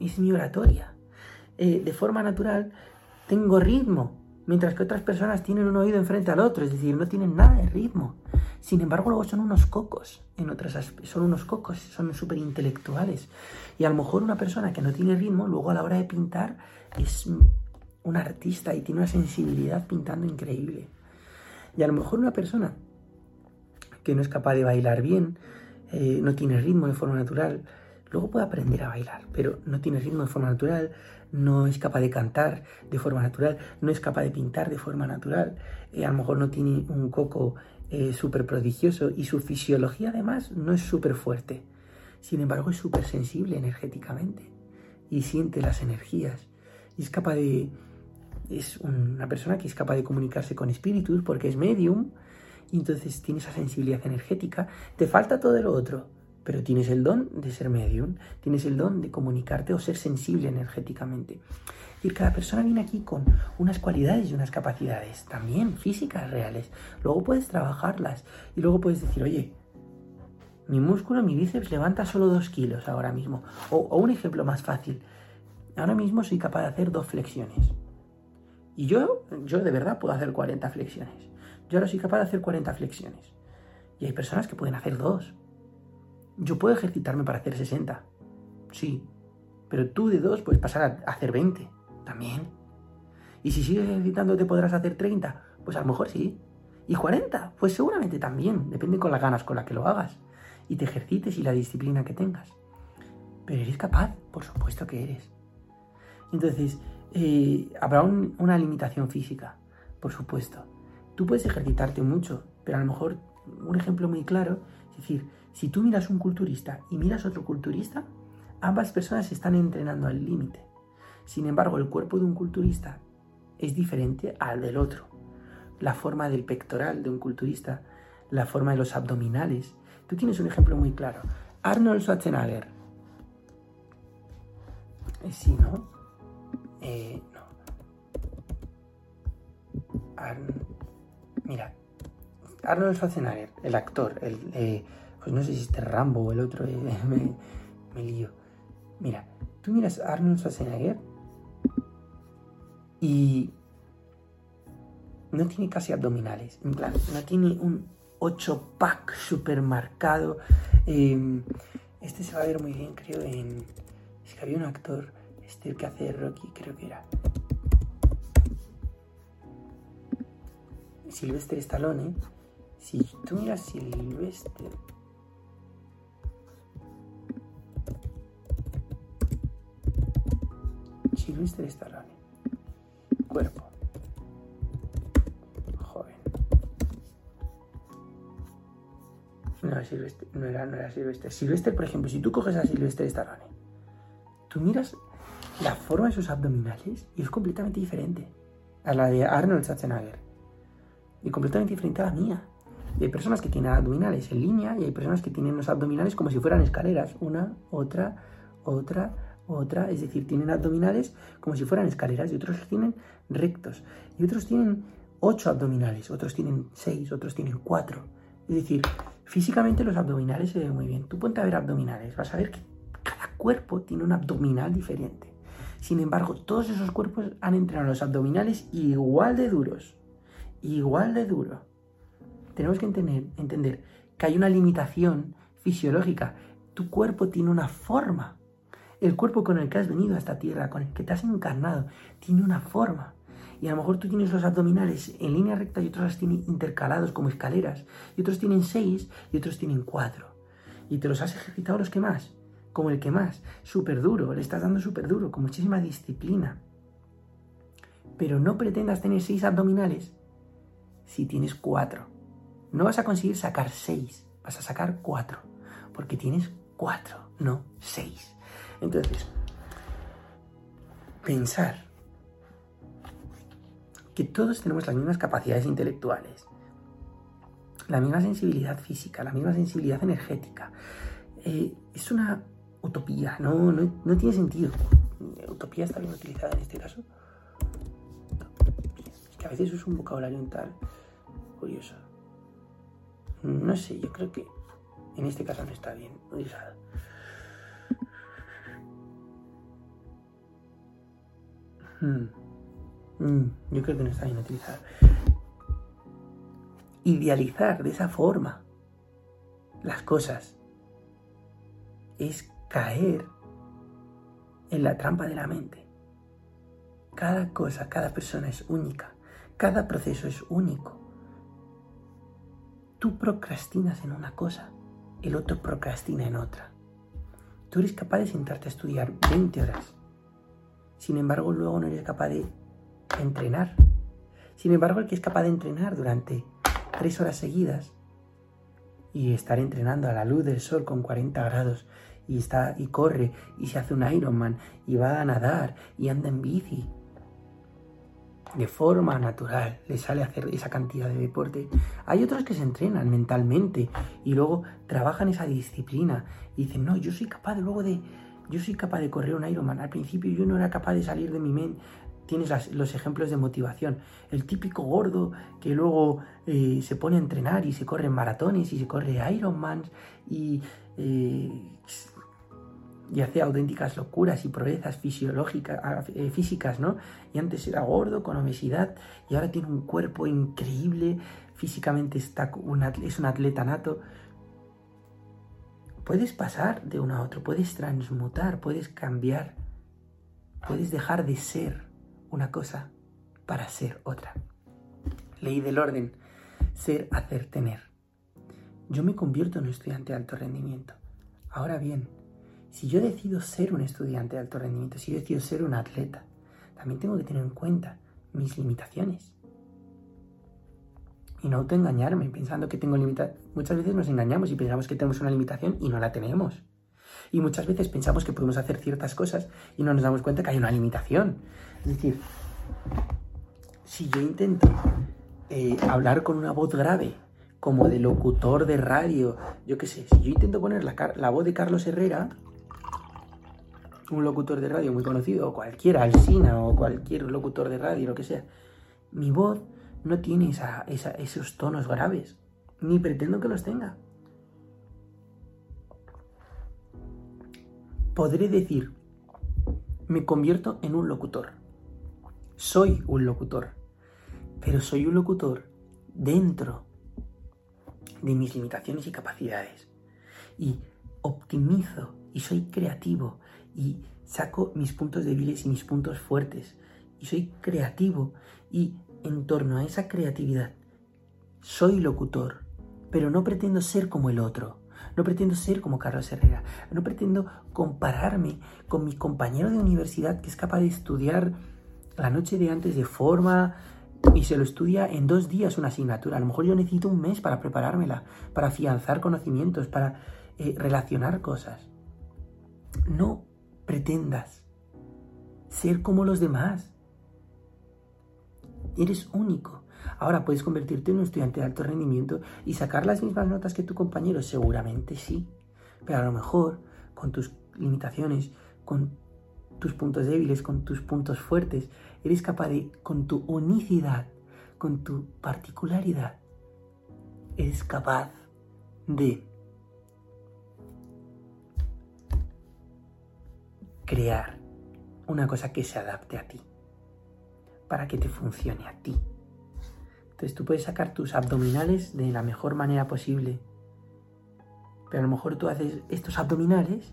es mi oratoria. Eh, de forma natural tengo ritmo, mientras que otras personas tienen un oído enfrente al otro, es decir, no tienen nada de ritmo. Sin embargo, luego son unos cocos, en otras son unos cocos, son súper intelectuales. Y a lo mejor una persona que no tiene ritmo, luego a la hora de pintar, es un artista y tiene una sensibilidad pintando increíble. Y a lo mejor una persona que no es capaz de bailar bien, eh, no tiene ritmo de forma natural, luego puede aprender a bailar, pero no tiene ritmo de forma natural, no es capaz de cantar de forma natural, no es capaz de pintar de forma natural, eh, a lo mejor no tiene un coco eh, súper prodigioso y su fisiología además no es súper fuerte. Sin embargo, es súper sensible energéticamente y siente las energías y es capaz de... Es una persona que es capaz de comunicarse con espíritus porque es medium y entonces tiene esa sensibilidad energética. Te falta todo lo otro, pero tienes el don de ser medium, tienes el don de comunicarte o ser sensible energéticamente. Y cada persona viene aquí con unas cualidades y unas capacidades también físicas reales. Luego puedes trabajarlas y luego puedes decir, oye, mi músculo, mi bíceps levanta solo dos kilos ahora mismo. O, o un ejemplo más fácil, ahora mismo soy capaz de hacer dos flexiones. Y yo, yo de verdad puedo hacer 40 flexiones. Yo ahora soy capaz de hacer 40 flexiones. Y hay personas que pueden hacer dos yo puedo ejercitarme para hacer 60. Sí. Pero tú de dos puedes pasar a hacer 20. También. Y si sigues ejercitando te podrás hacer 30. Pues a lo mejor sí. Y 40. Pues seguramente también. Depende con las ganas con las que lo hagas. Y te ejercites y la disciplina que tengas. Pero eres capaz. Por supuesto que eres. Entonces, eh, habrá una limitación física. Por supuesto. Tú puedes ejercitarte mucho. Pero a lo mejor un ejemplo muy claro. Es decir, si tú miras un culturista y miras otro culturista, ambas personas están entrenando al límite. Sin embargo, el cuerpo de un culturista es diferente al del otro. La forma del pectoral de un culturista, la forma de los abdominales. Tú tienes un ejemplo muy claro. Arnold Schwarzenegger. Eh, sí, ¿no? Eh, no. Mira, Arnold Schwarzenegger, el actor, el, eh, pues no sé si este Rambo o el otro, eh, me, lío. Mira, tú miras a Arnold Schwarzenegger y no tiene casi abdominales, en plan, no tiene un 8-pack super marcado. Em, este se va a ver muy bien, creo, en... Es que había un actor, este que hace Rocky, creo que era. Sylvester Stallone. Si tú miras Sylvester Sylvester Stallone. Cuerpo. Joven. No, no era, no era Sylvester. Sylvester, por ejemplo, si tú coges a Sylvester Stallone, tú miras la forma de sus abdominales y es completamente diferente a la de Arnold Schwarzenegger. Y completamente diferente a la mía. Y hay personas que tienen abdominales en línea y hay personas que tienen los abdominales como si fueran escaleras. Una, otra, otra, otra, es decir, tienen abdominales como si fueran escaleras y otros tienen rectos. Y otros tienen ocho abdominales, otros tienen seis, otros tienen cuatro. Es decir, Físicamente los abdominales se ven muy bien. Tú ponte a ver abdominales, vas a ver que cada cuerpo tiene un abdominal diferente. Sin embargo, todos esos cuerpos han entrenado los abdominales igual de duros. Igual de duro. Tenemos que entender, que hay una limitación fisiológica. Tu cuerpo tiene una forma. El cuerpo con el que has venido a esta tierra, con el que te has encarnado, tiene una forma. Y a lo mejor tú tienes los abdominales en línea recta y otros los tienes intercalados como escaleras. Y otros tienen seis y otros tienen cuatro. Y te los has ejercitado los que más como el que más, súper duro, le estás dando súper duro, con muchísima disciplina. Pero no pretendas tener seis abdominales si tienes cuatro. No vas a conseguir sacar seis, vas a sacar cuatro, porque tienes cuatro, no seis. Entonces, pensar que todos tenemos las mismas capacidades intelectuales, la misma sensibilidad física, la misma sensibilidad energética, eh, es una utopía, no, no, tiene sentido. Utopía está bien utilizada en este caso. A veces es un vocabulario un tal curioso. No sé, yo creo que en este caso no está bien utilizado. Hmm. Hmm, yo creo que no está bien utilizado. Idealizar de esa forma las cosas es caer en la trampa de la mente. Cada cosa, cada persona es única, cada proceso es único. Tú procrastinas en una cosa, el otro procrastina en otra. Tú eres capaz de sentarte a estudiar 20 horas. Sin embargo, luego no eres capaz de entrenar. Sin embargo, el que es capaz de entrenar durante 3 horas seguidas y estar entrenando a la luz del sol con 40 grados y está y corre y se hace un Ironman y va a nadar y anda en bici. De forma natural le sale hacer esa cantidad de deporte. Hay otros que se entrenan mentalmente y luego trabajan esa disciplina y dicen, no, yo soy capaz luego de, yo soy capaz de correr un Ironman. Al principio yo no era capaz de salir de mi mente. Tienes los ejemplos de motivación. El típico gordo que luego eh, se pone a entrenar y se corre maratones y se corre Ironmans y eh, y hace auténticas locuras y proezas fisiológicas, ah, eh, físicas, ¿no? Y antes era gordo, con obesidad, y ahora tiene un cuerpo increíble, físicamente está es un atleta nato. Puedes pasar de uno a otro, puedes transmutar, puedes cambiar, puedes dejar de ser una cosa para ser otra. Ley del orden, ser, hacer, tener. Yo me convierto en un estudiante de alto rendimiento. Ahora bien, si yo decido ser un estudiante de alto rendimiento, si yo decido ser un atleta, también tengo que tener en cuenta mis limitaciones. Y no autoengañarme pensando que tengo limitaciones. Muchas veces nos engañamos y pensamos que tenemos una limitación y no la tenemos. Y muchas veces pensamos que podemos hacer ciertas cosas y no nos damos cuenta que hay una limitación. Es decir, si yo intento eh, hablar con una voz grave, como de locutor de radio, yo qué sé, si yo intento poner la, la voz de Carlos Herrera, un locutor de radio muy conocido, o cualquiera, Alsina, o cualquier locutor de radio, lo que sea, mi voz no tiene esos tonos graves, ni pretendo que los tenga. Podré decir, me convierto en un locutor. Soy un locutor, pero soy un locutor dentro de mis limitaciones y capacidades. Y optimizo y soy creativo y saco mis puntos débiles y mis puntos fuertes. Y soy creativo y en torno a esa creatividad soy locutor, pero no pretendo ser como el otro. No pretendo ser como Carlos Herrera. No pretendo compararme con mi compañero de universidad que es capaz de estudiar la noche de antes de forma y se lo estudia en dos días una asignatura. A lo mejor yo necesito un mes para preparármela, para afianzar conocimientos, para eh, relacionar cosas. No pretendas ser como los demás. Eres único. Ahora puedes convertirte en un estudiante de alto rendimiento y sacar las mismas notas que tu compañero. Seguramente sí. Pero a lo mejor con tus limitaciones, con tus puntos débiles, con tus puntos fuertes, eres capaz de, con tu unicidad, con tu particularidad, eres capaz de crear una cosa que se adapte a ti, para que te funcione a ti. Entonces tú puedes sacar tus abdominales de la mejor manera posible, pero a lo mejor tú haces estos abdominales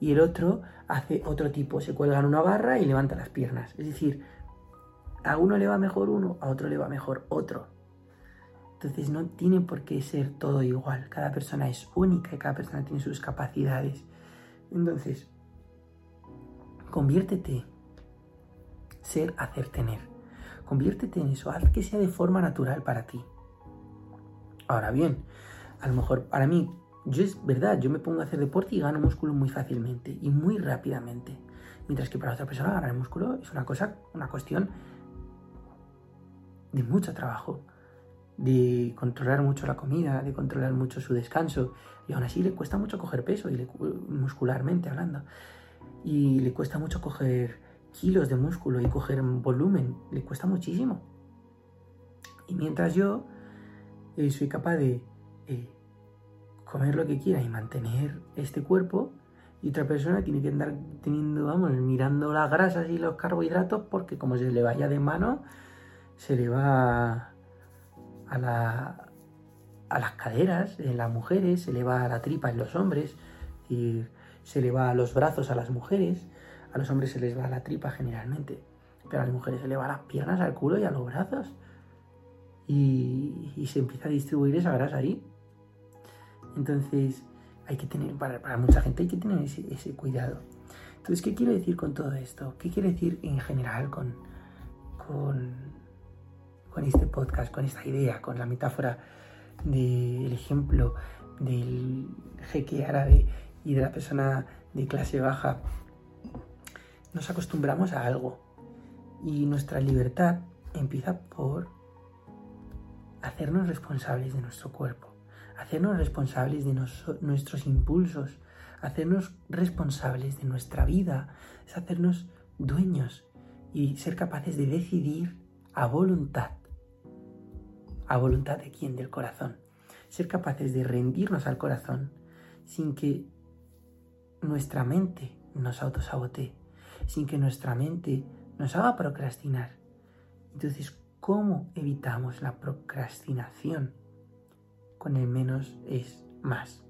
y el otro hace otro tipo, se cuelga en una barra y levanta las piernas. Es decir, a uno le va mejor uno, a otro le va mejor otro. Entonces no tiene por qué ser todo igual. Cada persona es única y cada persona tiene sus capacidades. Entonces, conviértete. Ser, hacer, tener. Conviértete en eso. Haz que sea de forma natural para ti. Ahora bien, a lo mejor para mí, yo es verdad, yo me pongo a hacer deporte y gano músculo muy fácilmente y muy rápidamente. Mientras que para otra persona ganar músculo es una cosa, una cuestión de mucho trabajo, de controlar mucho la comida, de controlar mucho su descanso. Y aún así le cuesta mucho coger peso, y muscularmente hablando. Y le cuesta mucho coger kilos de músculo y coger volumen, le cuesta muchísimo. Y mientras yo eh, soy capaz de eh, comer lo que quiera y mantener este cuerpo, y otra persona tiene que andar teniendo, vamos, mirando las grasas y los carbohidratos porque como se le vaya de mano, se le va a, a las caderas en las mujeres, se le va a la tripa en los hombres, se le va a los brazos a las mujeres, a los hombres se les va la tripa generalmente, pero a las mujeres se le va las piernas, al culo y a los brazos. Y, se empieza a distribuir esa grasa ahí. Entonces, hay que tener, para, mucha gente hay que tener ese, ese, cuidado. Entonces, ¿qué quiero decir con todo esto? ¿Qué quiero decir en general con, con, con este podcast, con esta idea, con la metáfora del ejemplo del jeque árabe y de la persona de clase baja, nos acostumbramos a algo. Y nuestra libertad empieza por hacernos responsables de nuestro cuerpo, hacernos responsables de nuestros impulsos, hacernos responsables de nuestra vida, es hacernos dueños y ser capaces de decidir a voluntad. A voluntad de quién, del corazón. Ser capaces de rendirnos al corazón sin que nuestra mente nos autosabotee, sin que nuestra mente nos haga procrastinar. Entonces, ¿cómo evitamos la procrastinación? Con el menos es más.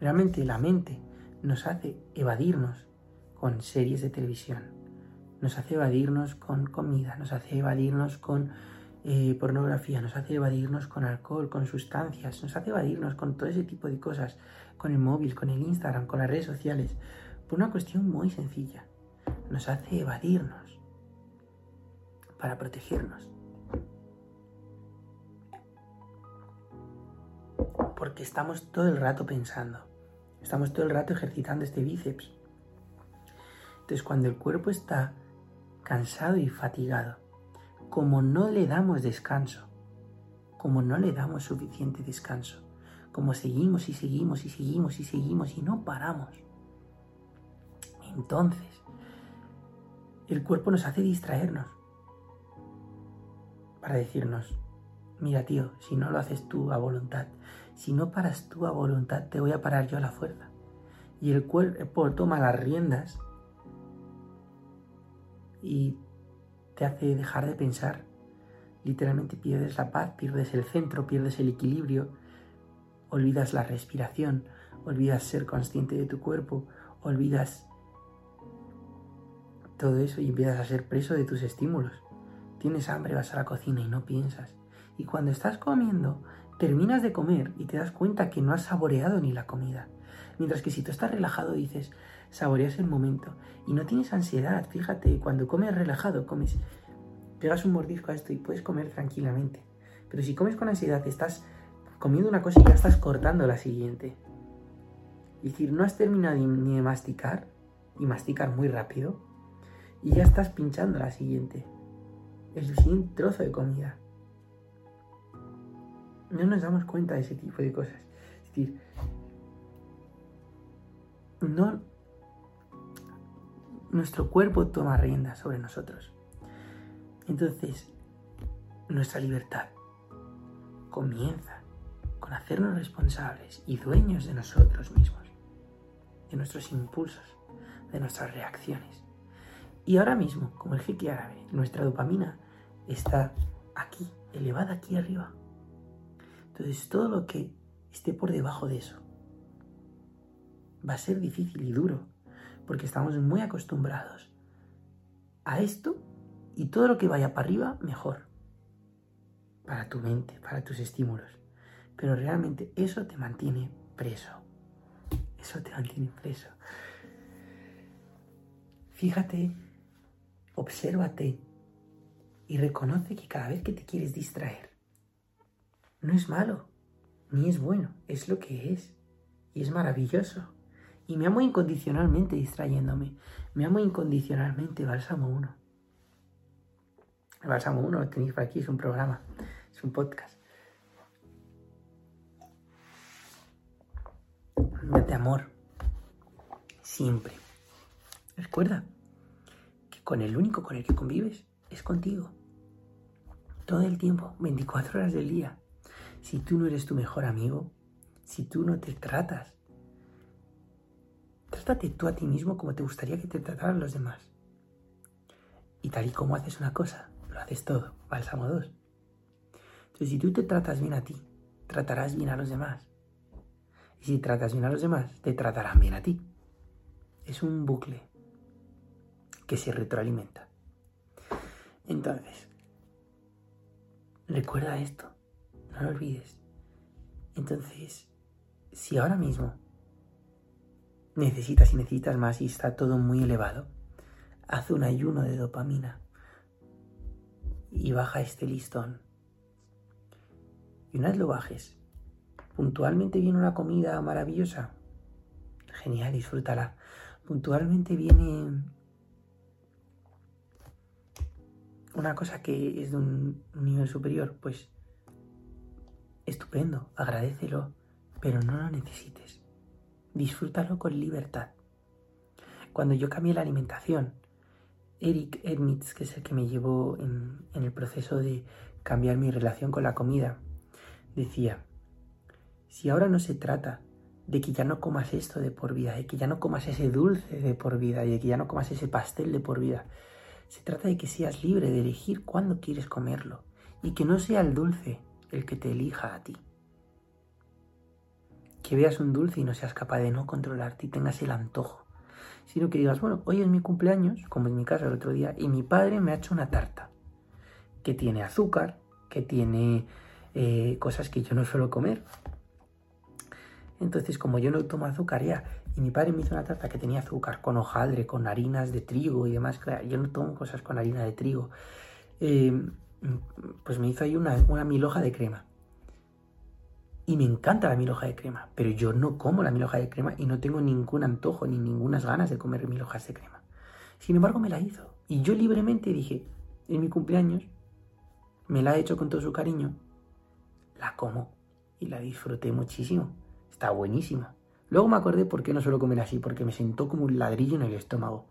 Realmente la mente nos hace evadirnos con series de televisión, nos hace evadirnos con comida, nos hace evadirnos con eh, pornografía, nos hace evadirnos con alcohol, con sustancias, nos hace evadirnos con todo ese tipo de cosas, con el móvil, con el Instagram, con las redes sociales, por una cuestión muy sencilla. Nos hace evadirnos para protegernos. Porque estamos todo el rato pensando, estamos todo el rato ejercitando este bíceps. Entonces cuando el cuerpo está cansado y fatigado, como no le damos descanso, como no le damos suficiente descanso, como seguimos y seguimos y seguimos y seguimos y no paramos. Entonces, el cuerpo nos hace distraernos para decirnos, mira tío, si no lo haces tú a voluntad, si no paras tú a voluntad, te voy a parar yo a la fuerza. Y el cuerpo toma las riendas y te hace dejar de pensar. Literalmente pierdes la paz, pierdes el centro, pierdes el equilibrio, olvidas la respiración, olvidas ser consciente de tu cuerpo, olvidas todo eso y empiezas a ser preso de tus estímulos. Tienes hambre, vas a la cocina y no piensas. Y cuando estás comiendo, terminas de comer y te das cuenta que no has saboreado ni la comida. Mientras que si tú estás relajado dices, saboreas el momento y no tienes ansiedad. Fíjate, cuando comes relajado, comes, pegas un mordisco a esto y puedes comer tranquilamente. Pero si comes con ansiedad, estás comiendo una cosa y ya estás cortando la siguiente. Es decir, no has terminado ni de masticar y masticar muy rápido y ya estás pinchando la siguiente. El siguiente trozo de comida. No nos damos cuenta de ese tipo de cosas. Es decir, no nuestro cuerpo toma rienda sobre nosotros. Entonces, nuestra libertad comienza hacernos responsables y dueños de nosotros mismos, de nuestros impulsos, de nuestras reacciones. Y ahora mismo, como el jeque árabe, nuestra dopamina está aquí, elevada aquí arriba. Entonces todo lo que esté por debajo de eso va a ser difícil y duro, porque estamos muy acostumbrados a esto y todo lo que vaya para arriba, mejor. Para tu mente, para tus estímulos. Pero realmente eso te mantiene preso. Eso te mantiene preso. Fíjate, obsérvate y reconoce que cada vez que te quieres distraer, no es malo, ni es bueno, es lo que es. Y es maravilloso. Y me amo incondicionalmente distrayéndome. Me amo incondicionalmente, Bálsamo 1. El Bálsamo 1 lo tenéis por aquí, es un programa, es un podcast. De amor. Siempre. Recuerda que con el único con el que convives es contigo. Todo el tiempo, 24 horas del día. Si tú no eres tu mejor amigo, si tú no te tratas, trátate tú a ti mismo como te gustaría que te trataran los demás. Y tal y como haces una cosa, lo haces todo. Bálsamo 2. Entonces, si tú te tratas bien a ti, tratarás bien a los demás. Y si tratas bien a los demás, te tratarán bien a ti. Es un bucle que se retroalimenta. Entonces, recuerda esto no lo olvides. Entonces, si ahora mismo necesitas y necesitas más y está todo muy elevado, haz un ayuno de dopamina y baja este listón. Y una vez lo bajes, puntualmente viene una comida maravillosa. Genial, disfrútala. Puntualmente viene una cosa que es de un nivel superior, pues estupendo, agradecelo, pero no lo necesites. Disfrútalo con libertad. Cuando yo cambié la alimentación, Eric Edmitz, que es el que me llevó en, en el proceso de cambiar mi relación con la comida, decía, si ahora no se trata de que ya no comas esto de por vida, de que ya no comas ese dulce de por vida, y de que ya no comas ese pastel de por vida, se trata de que seas libre de elegir cuándo quieres comerlo y que no sea el dulce el que te elija a ti. Que veas un dulce y no seas capaz de no controlarte y tengas el antojo. Sino que digas, bueno, hoy es mi cumpleaños, como en mi casa el otro día, y mi padre me ha hecho una tarta que tiene azúcar, que tiene eh, cosas que yo no suelo comer. Entonces, como yo no tomo azúcar ya, y mi padre me hizo una tarta que tenía azúcar, con hojaldre, con harinas de trigo y demás, yo no tomo cosas con harina de trigo. Eh, pues me hizo ahí una, una miloja de crema. Y me encanta la miloja de crema, pero yo no como la miloja de crema y no tengo ningún antojo ni ningunas ganas de comer milojas de crema. Sin embargo, me la hizo. Y yo libremente dije, en mi cumpleaños, me la ha hecho con todo su cariño, la como y la disfruté muchísimo. Está buenísima. Luego me acordé por qué no suelo comer así, porque me sentó como un ladrillo en el estómago.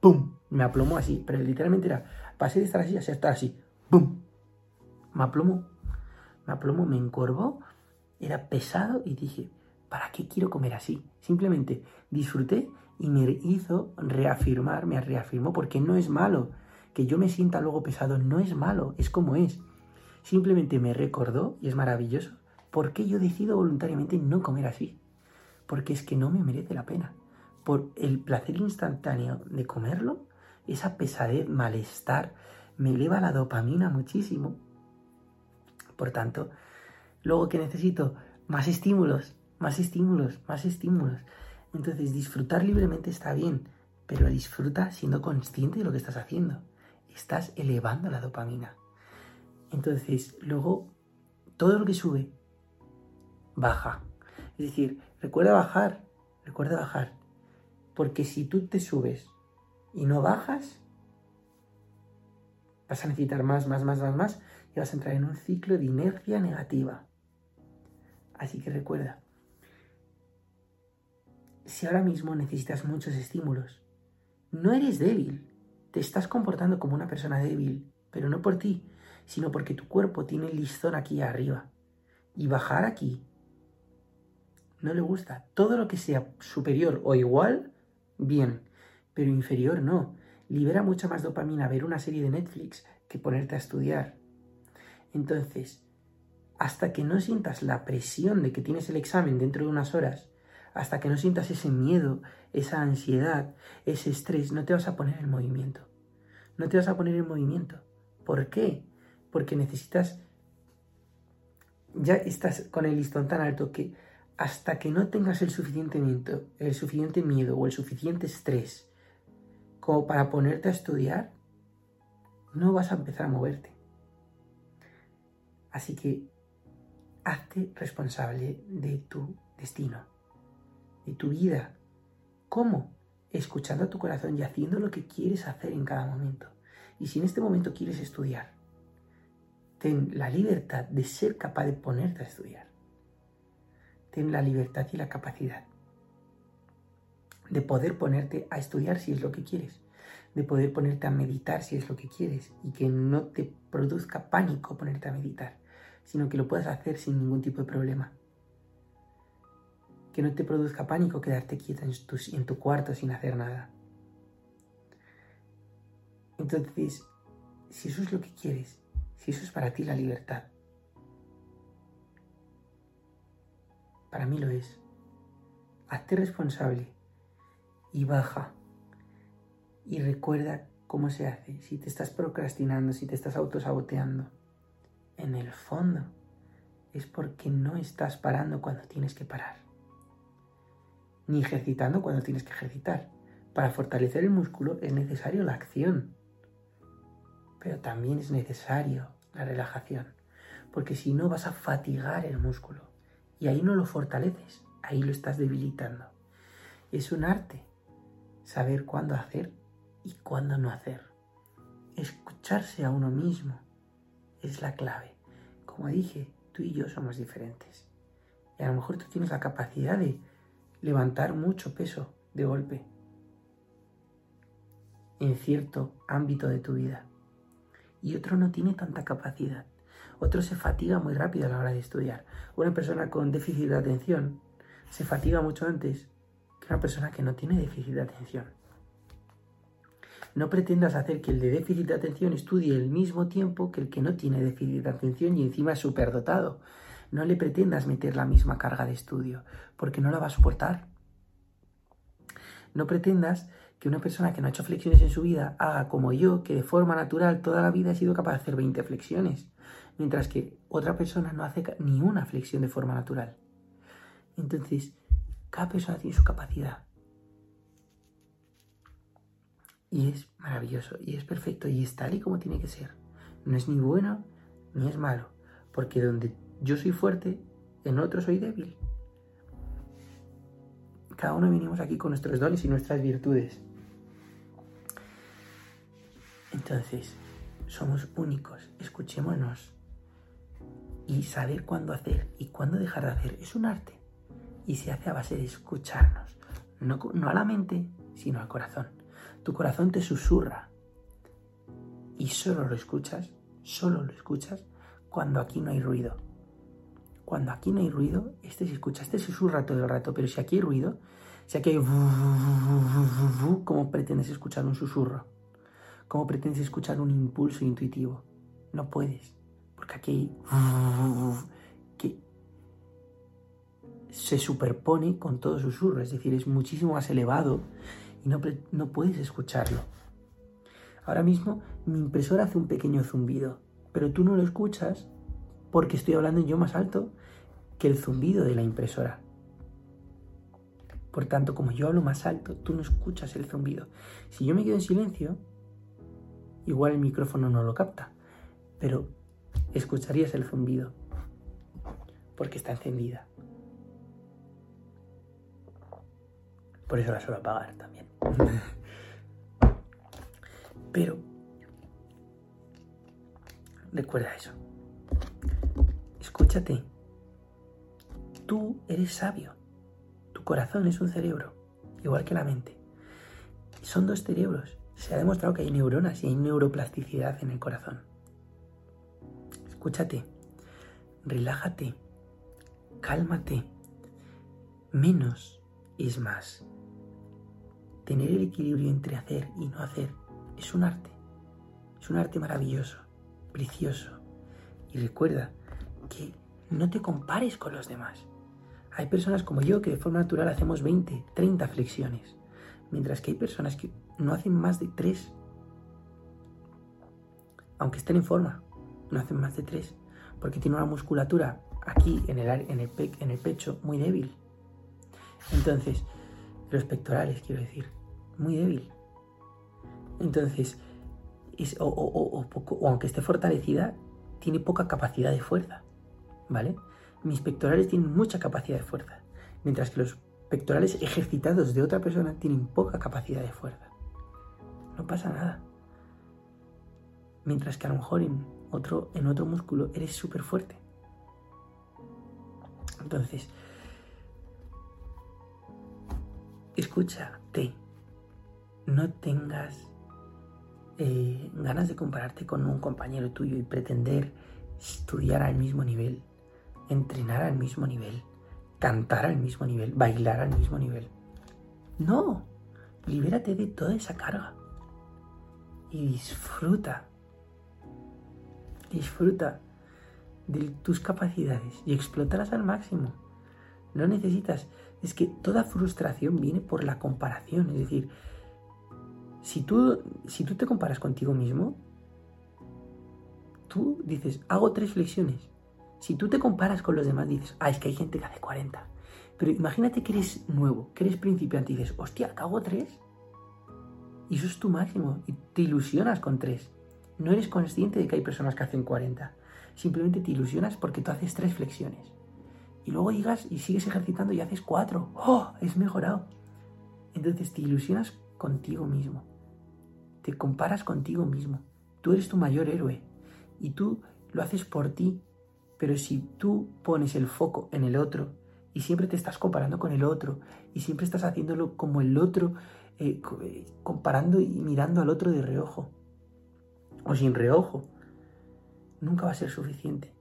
¡Pum! Me aplomó así, pero literalmente era, pasé de estar así a estar así. ¡Bum! Me aplomó, me aplomó, me encorvó, era pesado y dije, ¿para qué quiero comer así? Simplemente disfruté y me hizo reafirmar, me reafirmó, porque no es malo. Que yo me sienta luego pesado no es malo, es como es. Simplemente me recordó, y es maravilloso, por qué yo decido voluntariamente no comer así. Porque es que no me merece la pena. Por el placer instantáneo de comerlo, esa pesadez, malestar, me eleva la dopamina muchísimo. Por tanto, luego que necesito más estímulos, más estímulos, más estímulos. Entonces, disfrutar libremente está bien, pero disfruta siendo consciente de lo que estás haciendo. Estás elevando la dopamina. Entonces, luego, todo lo que sube, baja. Es decir, recuerda bajar, recuerda bajar. Porque si tú te subes y no bajas, Vas a necesitar más, más, más, más, más y vas a entrar en un ciclo de inercia negativa. Así que recuerda, si ahora mismo necesitas muchos estímulos, no eres débil, te estás comportando como una persona débil, pero no por ti, sino porque tu cuerpo tiene el listón aquí arriba. Y bajar aquí no le gusta. Todo lo que sea superior o igual, bien, pero inferior no. Libera mucha más dopamina ver una serie de Netflix que ponerte a estudiar. Entonces, hasta que no sientas la presión de que tienes el examen dentro de unas horas, hasta que no sientas ese miedo, esa ansiedad, ese estrés, no te vas a poner en movimiento. No te vas a poner en movimiento. ¿Por qué? Porque necesitas... Ya estás con el listón tan alto que hasta que no tengas el suficiente miedo, el suficiente miedo o el suficiente estrés como para ponerte a estudiar, no vas a empezar a moverte. Así que hazte responsable de tu destino, de tu vida. ¿Cómo? Escuchando a tu corazón y haciendo lo que quieres hacer en cada momento. Y si en este momento quieres estudiar, ten la libertad de ser capaz de ponerte a estudiar. Ten la libertad y la capacidad de poder ponerte a estudiar si es lo que quieres, de poder ponerte a meditar si es lo que quieres y que no te produzca pánico ponerte a meditar, sino que lo puedas hacer sin ningún tipo de problema. Que no te produzca pánico quedarte quieta en tu, en tu cuarto sin hacer nada. Entonces, si eso es lo que quieres, si eso es para ti la libertad, para mí lo es. Hazte responsable y baja. Y recuerda cómo se hace. Si te estás procrastinando, si te estás autosaboteando, en el fondo es porque no estás parando cuando tienes que parar. Ni ejercitando cuando tienes que ejercitar. Para fortalecer el músculo es necesario la acción. Pero también es necesario la relajación. Porque si no vas a fatigar el músculo. Y ahí no lo fortaleces, ahí lo estás debilitando. Es un arte saber cuándo hacer y cuándo no hacer. Escucharse a uno mismo es la clave. Como dije, tú y yo somos diferentes. Y a lo mejor tú tienes la capacidad de levantar mucho peso de golpe en cierto ámbito de tu vida. Y otro no tiene tanta capacidad. Otro se fatiga muy rápido a la hora de estudiar. Una persona con déficit de atención se fatiga mucho antes una persona que no tiene déficit de atención. No pretendas hacer que el de déficit de atención estudie el mismo tiempo que el que no tiene déficit de atención y encima es superdotado. No le pretendas meter la misma carga de estudio, porque no la va a soportar. No pretendas que una persona que no ha hecho flexiones en su vida haga como yo, que de forma natural toda la vida ha sido capaz de hacer 20 flexiones, mientras que otra persona no hace ni una flexión de forma natural. Entonces, cada persona tiene su capacidad. Y es maravilloso, y es perfecto, y es tal y como tiene que ser. No es ni bueno ni es malo, porque donde yo soy fuerte, en otro soy débil. Cada uno venimos aquí con nuestros dones y nuestras virtudes. Entonces, somos únicos, escuchémonos. Y saber cuándo hacer y cuándo dejar de hacer es un arte y se hace a base de escucharnos, no, a la mente, sino al corazón. Tu corazón te susurra y solo lo escuchas, solo lo escuchas cuando aquí no hay ruido. Cuando aquí no hay ruido, este se escucha, este susurra todo el rato, pero si aquí hay ruido, si aquí hay... ¿Cómo pretendes escuchar un susurro? ¿Cómo pretendes escuchar un impulso intuitivo? No puedes, porque aquí hay se superpone con todo susurro, es decir, es muchísimo más elevado y no, no puedes escucharlo. Ahora mismo mi impresora hace un pequeño zumbido, pero tú no lo escuchas porque estoy hablando yo más alto que el zumbido de la impresora. Por tanto, como yo hablo más alto, tú no escuchas el zumbido. Si yo me quedo en silencio, igual el micrófono no lo capta, pero escucharías el zumbido porque está encendida. Por eso la suelo apagar también. Pero recuerda eso. Escúchate. Tú eres sabio. Tu corazón es un cerebro, igual que la mente. Son dos cerebros. Se ha demostrado que hay neuronas y hay neuroplasticidad en el corazón. Escúchate. Relájate. Cálmate. menos es más. Tener el equilibrio entre hacer y no hacer es un arte. Es un arte maravilloso, precioso. Y recuerda que no te compares con los demás. Hay personas como yo que de forma natural hacemos 20, 30 flexiones, mientras que hay personas que no hacen más de 3. Aunque estén en forma, no hacen más de 3, porque tienen una musculatura aquí en el, en el, en el pecho muy débil. Entonces, los pectorales, quiero decir, muy débil. Entonces, o, o, aunque esté fortalecida, tiene poca capacidad de fuerza. ¿Vale? Mis pectorales tienen mucha capacidad de fuerza, mientras que los pectorales ejercitados de otra persona tienen poca capacidad de fuerza. No pasa nada. Mientras que a lo mejor en otro, en otro músculo eres súper fuerte. Entonces, escúchate. No tengas eh, ganas de compararte con un compañero tuyo y pretender estudiar al mismo nivel, entrenar al mismo nivel, cantar al mismo nivel, bailar al mismo nivel. No, libérate de toda esa carga y disfruta, disfruta de tus capacidades y explótalas al máximo. No necesitas, es que toda frustración viene por la comparación, es decir, si tú, si tú te comparas contigo mismo, tú dices, hago tres flexiones. Si tú te comparas con los demás, dices, ah, es que hay gente que hace 40. Pero imagínate que eres nuevo, que eres principiante y dices, hostia, hago tres. Y eso es tu máximo. Y te ilusionas con tres. No eres consciente de que hay personas que hacen 40. Simplemente te ilusionas porque tú haces tres flexiones. Y luego llegas y sigues ejercitando y haces cuatro. ¡Oh! Es mejorado. Entonces te ilusionas contigo mismo te comparas contigo mismo. Tú eres tu mayor héroe y tú lo haces por ti. Pero si tú pones el foco en el otro y siempre te estás comparando con el otro y siempre estás haciéndolo como el otro, eh, eh, comparando y mirando al otro de reojo o sin reojo, nunca va a ser suficiente.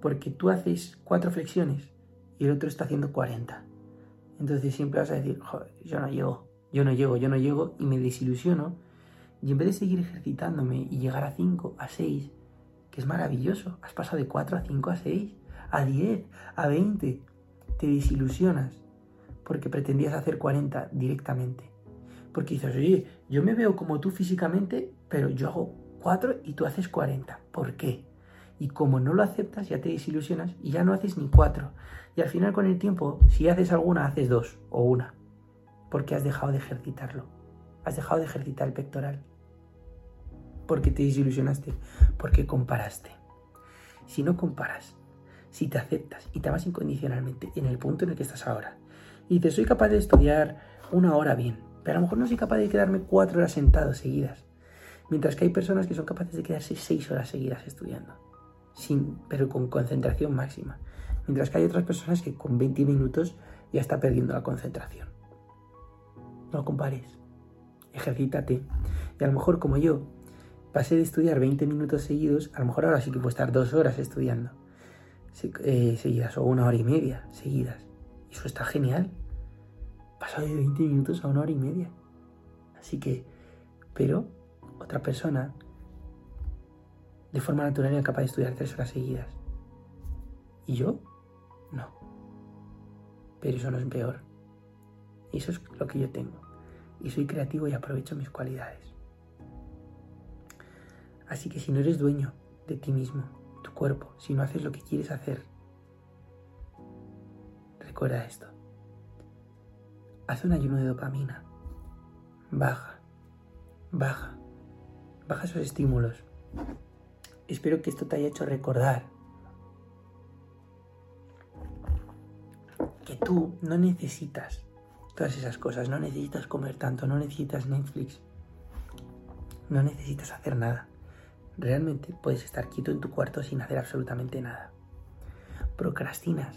Porque tú haces cuatro flexiones y el otro está haciendo 40. Entonces siempre vas a decir, yo no llego, yo no llego, yo no llego y me desilusiono y en vez de seguir ejercitándome y llegar a 5, a 6, que es maravilloso, has pasado de 4 a 5 a 6, a 10, a 20, te desilusionas porque pretendías hacer 40 directamente. Porque dices, oye, yo me veo como tú físicamente, pero yo hago 4 y tú haces 40. ¿Por qué? Y como no lo aceptas, ya te desilusionas y ya no haces ni 4. Y al final con el tiempo, si haces alguna, haces 2 o una. Porque has dejado de ejercitarlo. Has dejado de ejercitar el pectoral porque te desilusionaste, porque comparaste. Si no comparas, si te aceptas y te amas incondicionalmente en el punto en el que estás ahora, y te soy capaz de estudiar una hora bien, pero a lo mejor no soy capaz de quedarme cuatro horas sentado seguidas, mientras que hay personas que son capaces de quedarse seis horas seguidas estudiando, sin, pero con concentración máxima, mientras que hay otras personas que con 20 minutos ya está perdiendo la concentración. No compares, ejercítate, y a lo mejor como yo, pasé de estudiar 20 minutos seguidos, a lo mejor ahora sí que puedo estar dos horas estudiando eh, seguidas o una hora y media seguidas. Y eso está genial. Paso de 20 minutos a una hora y media. Así que, pero otra persona de forma natural era capaz de estudiar tres horas seguidas. ¿Y yo? No. Pero eso no es peor. Eso es lo que yo tengo. Y soy creativo y aprovecho mis cualidades. Así que si no eres dueño de ti mismo, tu cuerpo, si no haces lo que quieres hacer, recuerda esto. Haz un ayuno de dopamina. Baja, baja, baja esos estímulos. Espero que esto te haya hecho recordar que tú no necesitas todas esas cosas, no necesitas comer tanto, no necesitas Netflix, no necesitas hacer nada. Realmente puedes estar quieto en tu cuarto sin hacer absolutamente nada. Procrastinas.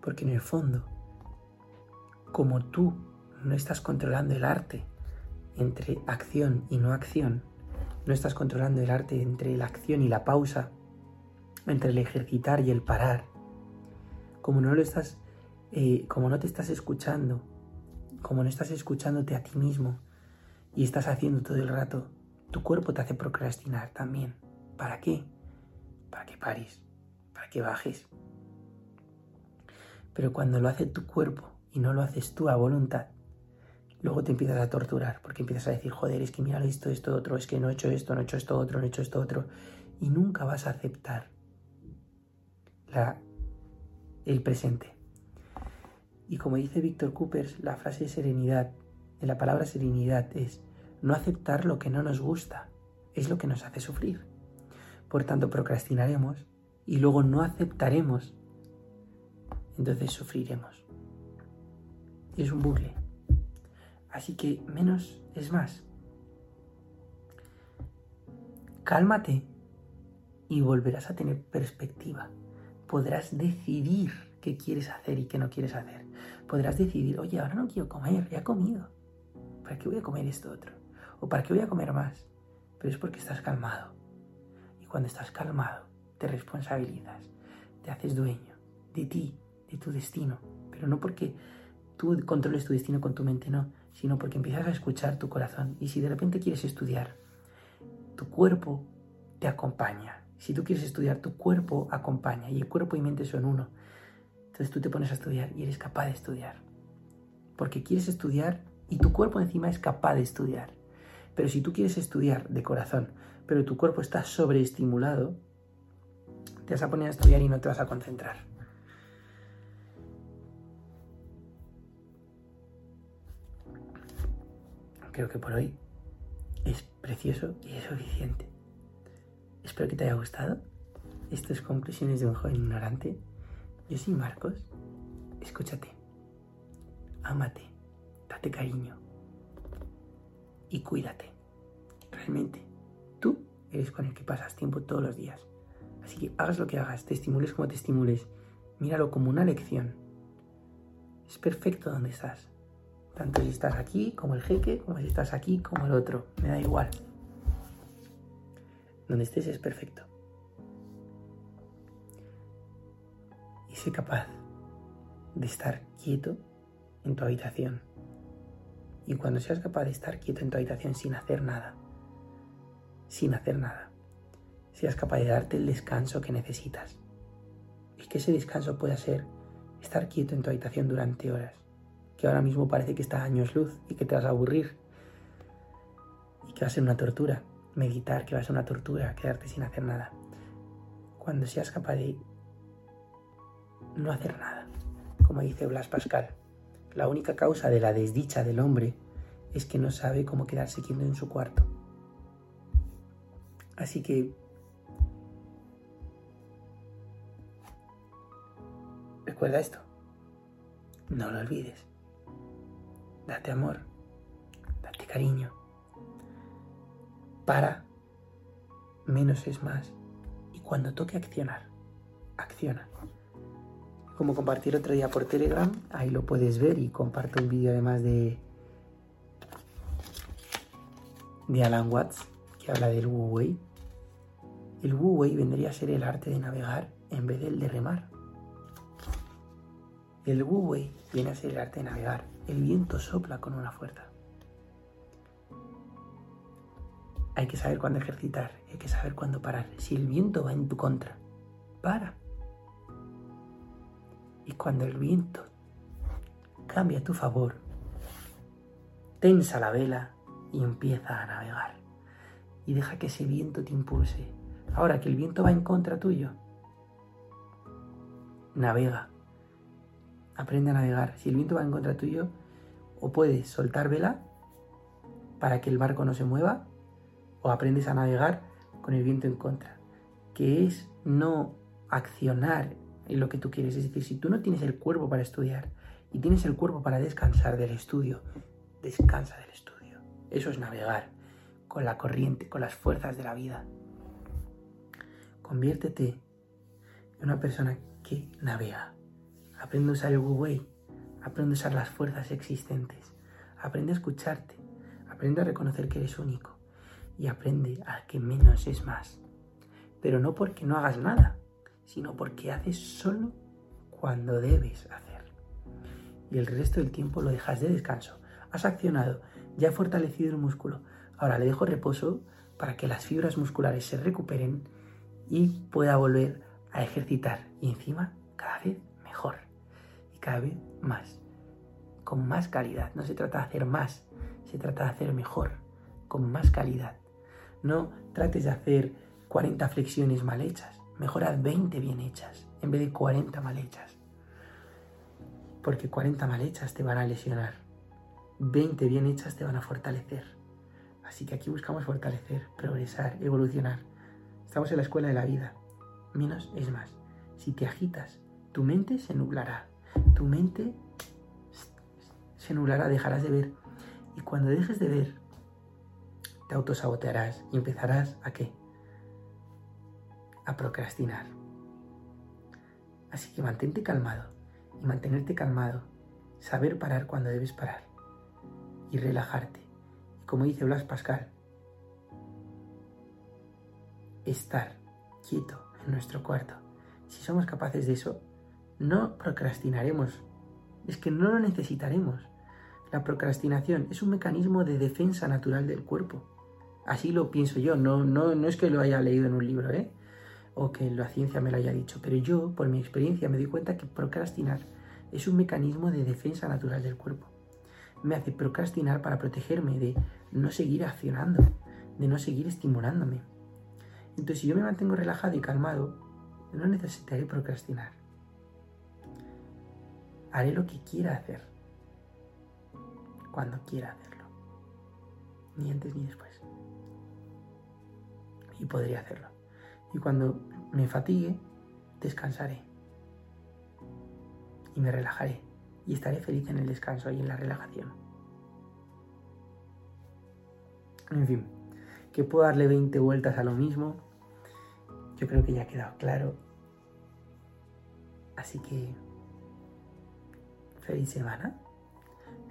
Porque en el fondo, como tú no estás controlando el arte entre acción y no acción, no estás controlando el arte entre la acción y la pausa, entre el ejercitar y el parar, como no lo estás eh, como no te estás escuchando, como no estás escuchándote a ti mismo y estás haciendo todo el rato, tu cuerpo te hace procrastinar también. ¿Para qué? Para que pares, para que bajes. Pero cuando lo hace tu cuerpo y no lo haces tú a voluntad, luego te empiezas a torturar porque empiezas a decir, joder, es que mira esto, esto, otro, es que no he hecho esto, no he hecho esto, otro, no he hecho esto, otro. Y nunca vas a aceptar el presente. Y como dice Víctor Coopers, la frase de serenidad, de la palabra serenidad es no aceptar lo que no nos gusta, es lo que nos hace sufrir. Por tanto, procrastinaremos y luego no aceptaremos, entonces sufriremos. Y es un bucle. Así que menos es más. Cálmate y volverás a tener perspectiva. Podrás decidir qué quieres hacer y qué no quieres hacer. Podrás decidir, oye, ahora no quiero comer, ya he comido. ¿Para qué voy a comer esto otro? ¿O para qué voy a comer más? Pero es porque estás calmado. Y cuando estás calmado, te responsabilizas, te haces dueño de ti, de tu destino. Pero no porque tú controles tu destino con tu mente, no, sino porque empiezas a escuchar tu corazón. Y si de repente quieres estudiar, tu cuerpo te acompaña. Si tú quieres estudiar, tu cuerpo acompaña. Y el cuerpo y mente son uno. Entonces tú te pones a estudiar y eres capaz de estudiar. Porque quieres estudiar y tu cuerpo encima es capaz de estudiar. Pero si tú quieres estudiar de corazón, pero tu cuerpo está sobreestimulado, te vas a poner a estudiar y no te vas a concentrar. Creo que por hoy es precioso y es suficiente. Espero que te haya gustado estas conclusiones de un joven ignorante yo soy Marcos. Escúchate. Ámate. Date cariño. Y cuídate. Realmente, tú eres con el que pasas tiempo todos los días. Así que hagas lo que hagas, te estimules como te estimules. Míralo como una lección. Es perfecto donde estás. Tanto si estás aquí como el jeque, como si estás aquí como el otro. Me da igual. Donde estés es perfecto. sé capaz de estar quieto en tu habitación. Y cuando seas capaz de estar quieto en tu habitación sin hacer nada, sin hacer nada, seas capaz de darte el descanso que necesitas. Y que ese descanso pueda ser estar quieto en tu habitación durante horas, que ahora mismo parece que está a años luz y que te vas a aburrir y que va a ser una tortura. Meditar, que va a ser una tortura, quedarte sin hacer nada. Cuando seas capaz de no hacer nada. Como dice Blas Pascal, la única causa de la desdicha del hombre es que no sabe cómo quedarse quieto en su cuarto. Así que recuerda esto. No lo olvides. Date amor. Date cariño. Para. Menos es más. Y cuando toque accionar, acciona como compartir otro día por Telegram, ahí lo puedes ver y comparto un vídeo además de, de Alan Watts que habla del Wu Wei. El Wu Wei vendría a ser el arte de navegar en vez del de remar. El Wu Wei viene a ser el arte de navegar. El viento sopla con una fuerza. Hay que saber cuándo ejercitar, hay que saber cuándo parar. Si el viento va en tu contra, para y cuando el viento cambia a tu favor, tensa la vela y empieza a navegar. Y deja que ese viento te impulse. Ahora que el viento va en contra tuyo, navega. Aprende a navegar. Si el viento va en contra tuyo, o puedes soltar vela para que el barco no se mueva, o aprendes a navegar con el viento en contra, que es no accionar y lo que tú quieres. Es decir, si tú no tienes el cuerpo para estudiar y tienes el cuerpo para descansar del estudio, descansa del estudio. Eso es navegar con la corriente, con las fuerzas de la vida. Conviértete en una persona que navega. Aprende a usar el Wu Aprende a usar las fuerzas existentes. Aprende a escucharte. Aprende a reconocer que eres único. Y aprende a que menos es más. Pero no porque no hagas nada, sino porque haces solo cuando debes hacer. y el resto del tiempo lo dejas de descanso. Has accionado, ya he fortalecido el músculo. Ahora le dejo reposo para que las fibras musculares se recuperen y pueda volver a ejercitar. Y encima, cada vez mejor. Cada vez más. Con más calidad. No se trata de hacer más, se trata de hacer mejor. Con más calidad. No trates de hacer 40 flexiones mal hechas. Mejor haz 20 bien hechas en vez de 40 mal hechas. Porque 40 mal hechas te van a lesionar. 20 bien hechas te van a fortalecer. Así que aquí buscamos fortalecer, progresar, evolucionar. Estamos en la escuela de la vida. Menos es más. Si te agitas, tu mente se nublará. Tu mente se nublará, dejarás de ver. Y cuando dejes de ver, te autosabotearás y empezarás a qué? A procrastinar. Así que mantente calmado y mantenerte calmado, saber parar cuando debes parar y relajarte. Y como dice Blas Pascal, estar quieto en nuestro cuarto. Si somos capaces de eso, no procrastinaremos. Es que no lo necesitaremos. La procrastinación es un mecanismo de defensa natural del cuerpo. Así lo pienso yo, no, no, no es que lo haya leído en un libro, ¿eh? o que la ciencia me lo haya dicho, pero yo, por mi experiencia, me doy cuenta que procrastinar es un mecanismo de defensa natural del cuerpo. Me hace procrastinar para protegerme de no seguir accionando, de no seguir estimulándome. Entonces, si yo me mantengo relajado y calmado, no necesitaré procrastinar. Haré lo que quiera hacer, cuando quiera hacerlo, ni antes ni después. Y podría hacerlo y cuando me fatigue, descansaré y me relajaré y estaré feliz en el descanso y en la relajación. En fin, que puedo darle 20 vueltas a lo mismo, yo creo que ya ha quedado claro. Así que, feliz semana.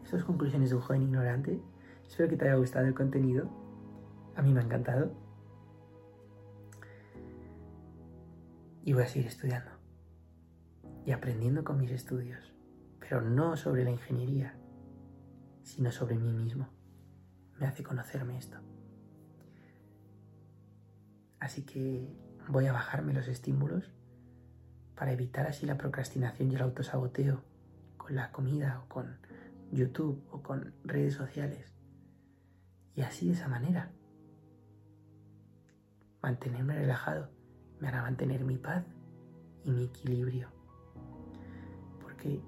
Estas conclusiones de un joven ignorante. Espero que te haya gustado el contenido. A mí me ha encantado. y voy a seguir estudiando y aprendiendo con mis estudios, pero no sobre la ingeniería, sino sobre mí mismo. Me hace conocerme esto. Así que voy a bajarme los estímulos para evitar así la procrastinación y el autosaboteo con la comida o con YouTube o con redes sociales. Y así de esa manera mantenerme relajado me hará mantener mi paz y mi equilibrio. Porque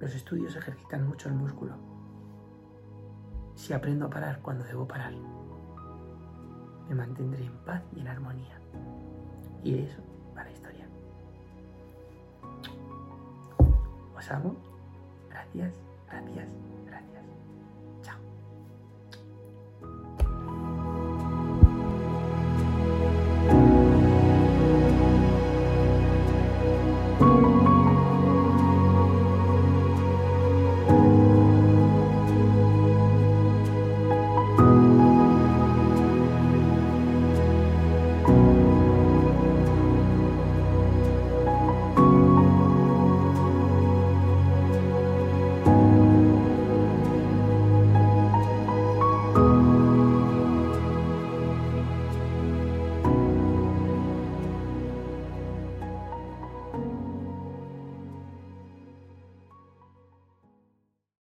los estudios ejercitan mucho el músculo. Si aprendo a parar cuando debo parar, me mantendré en paz y en armonía. Y de eso Os amo. Gracias, gracias,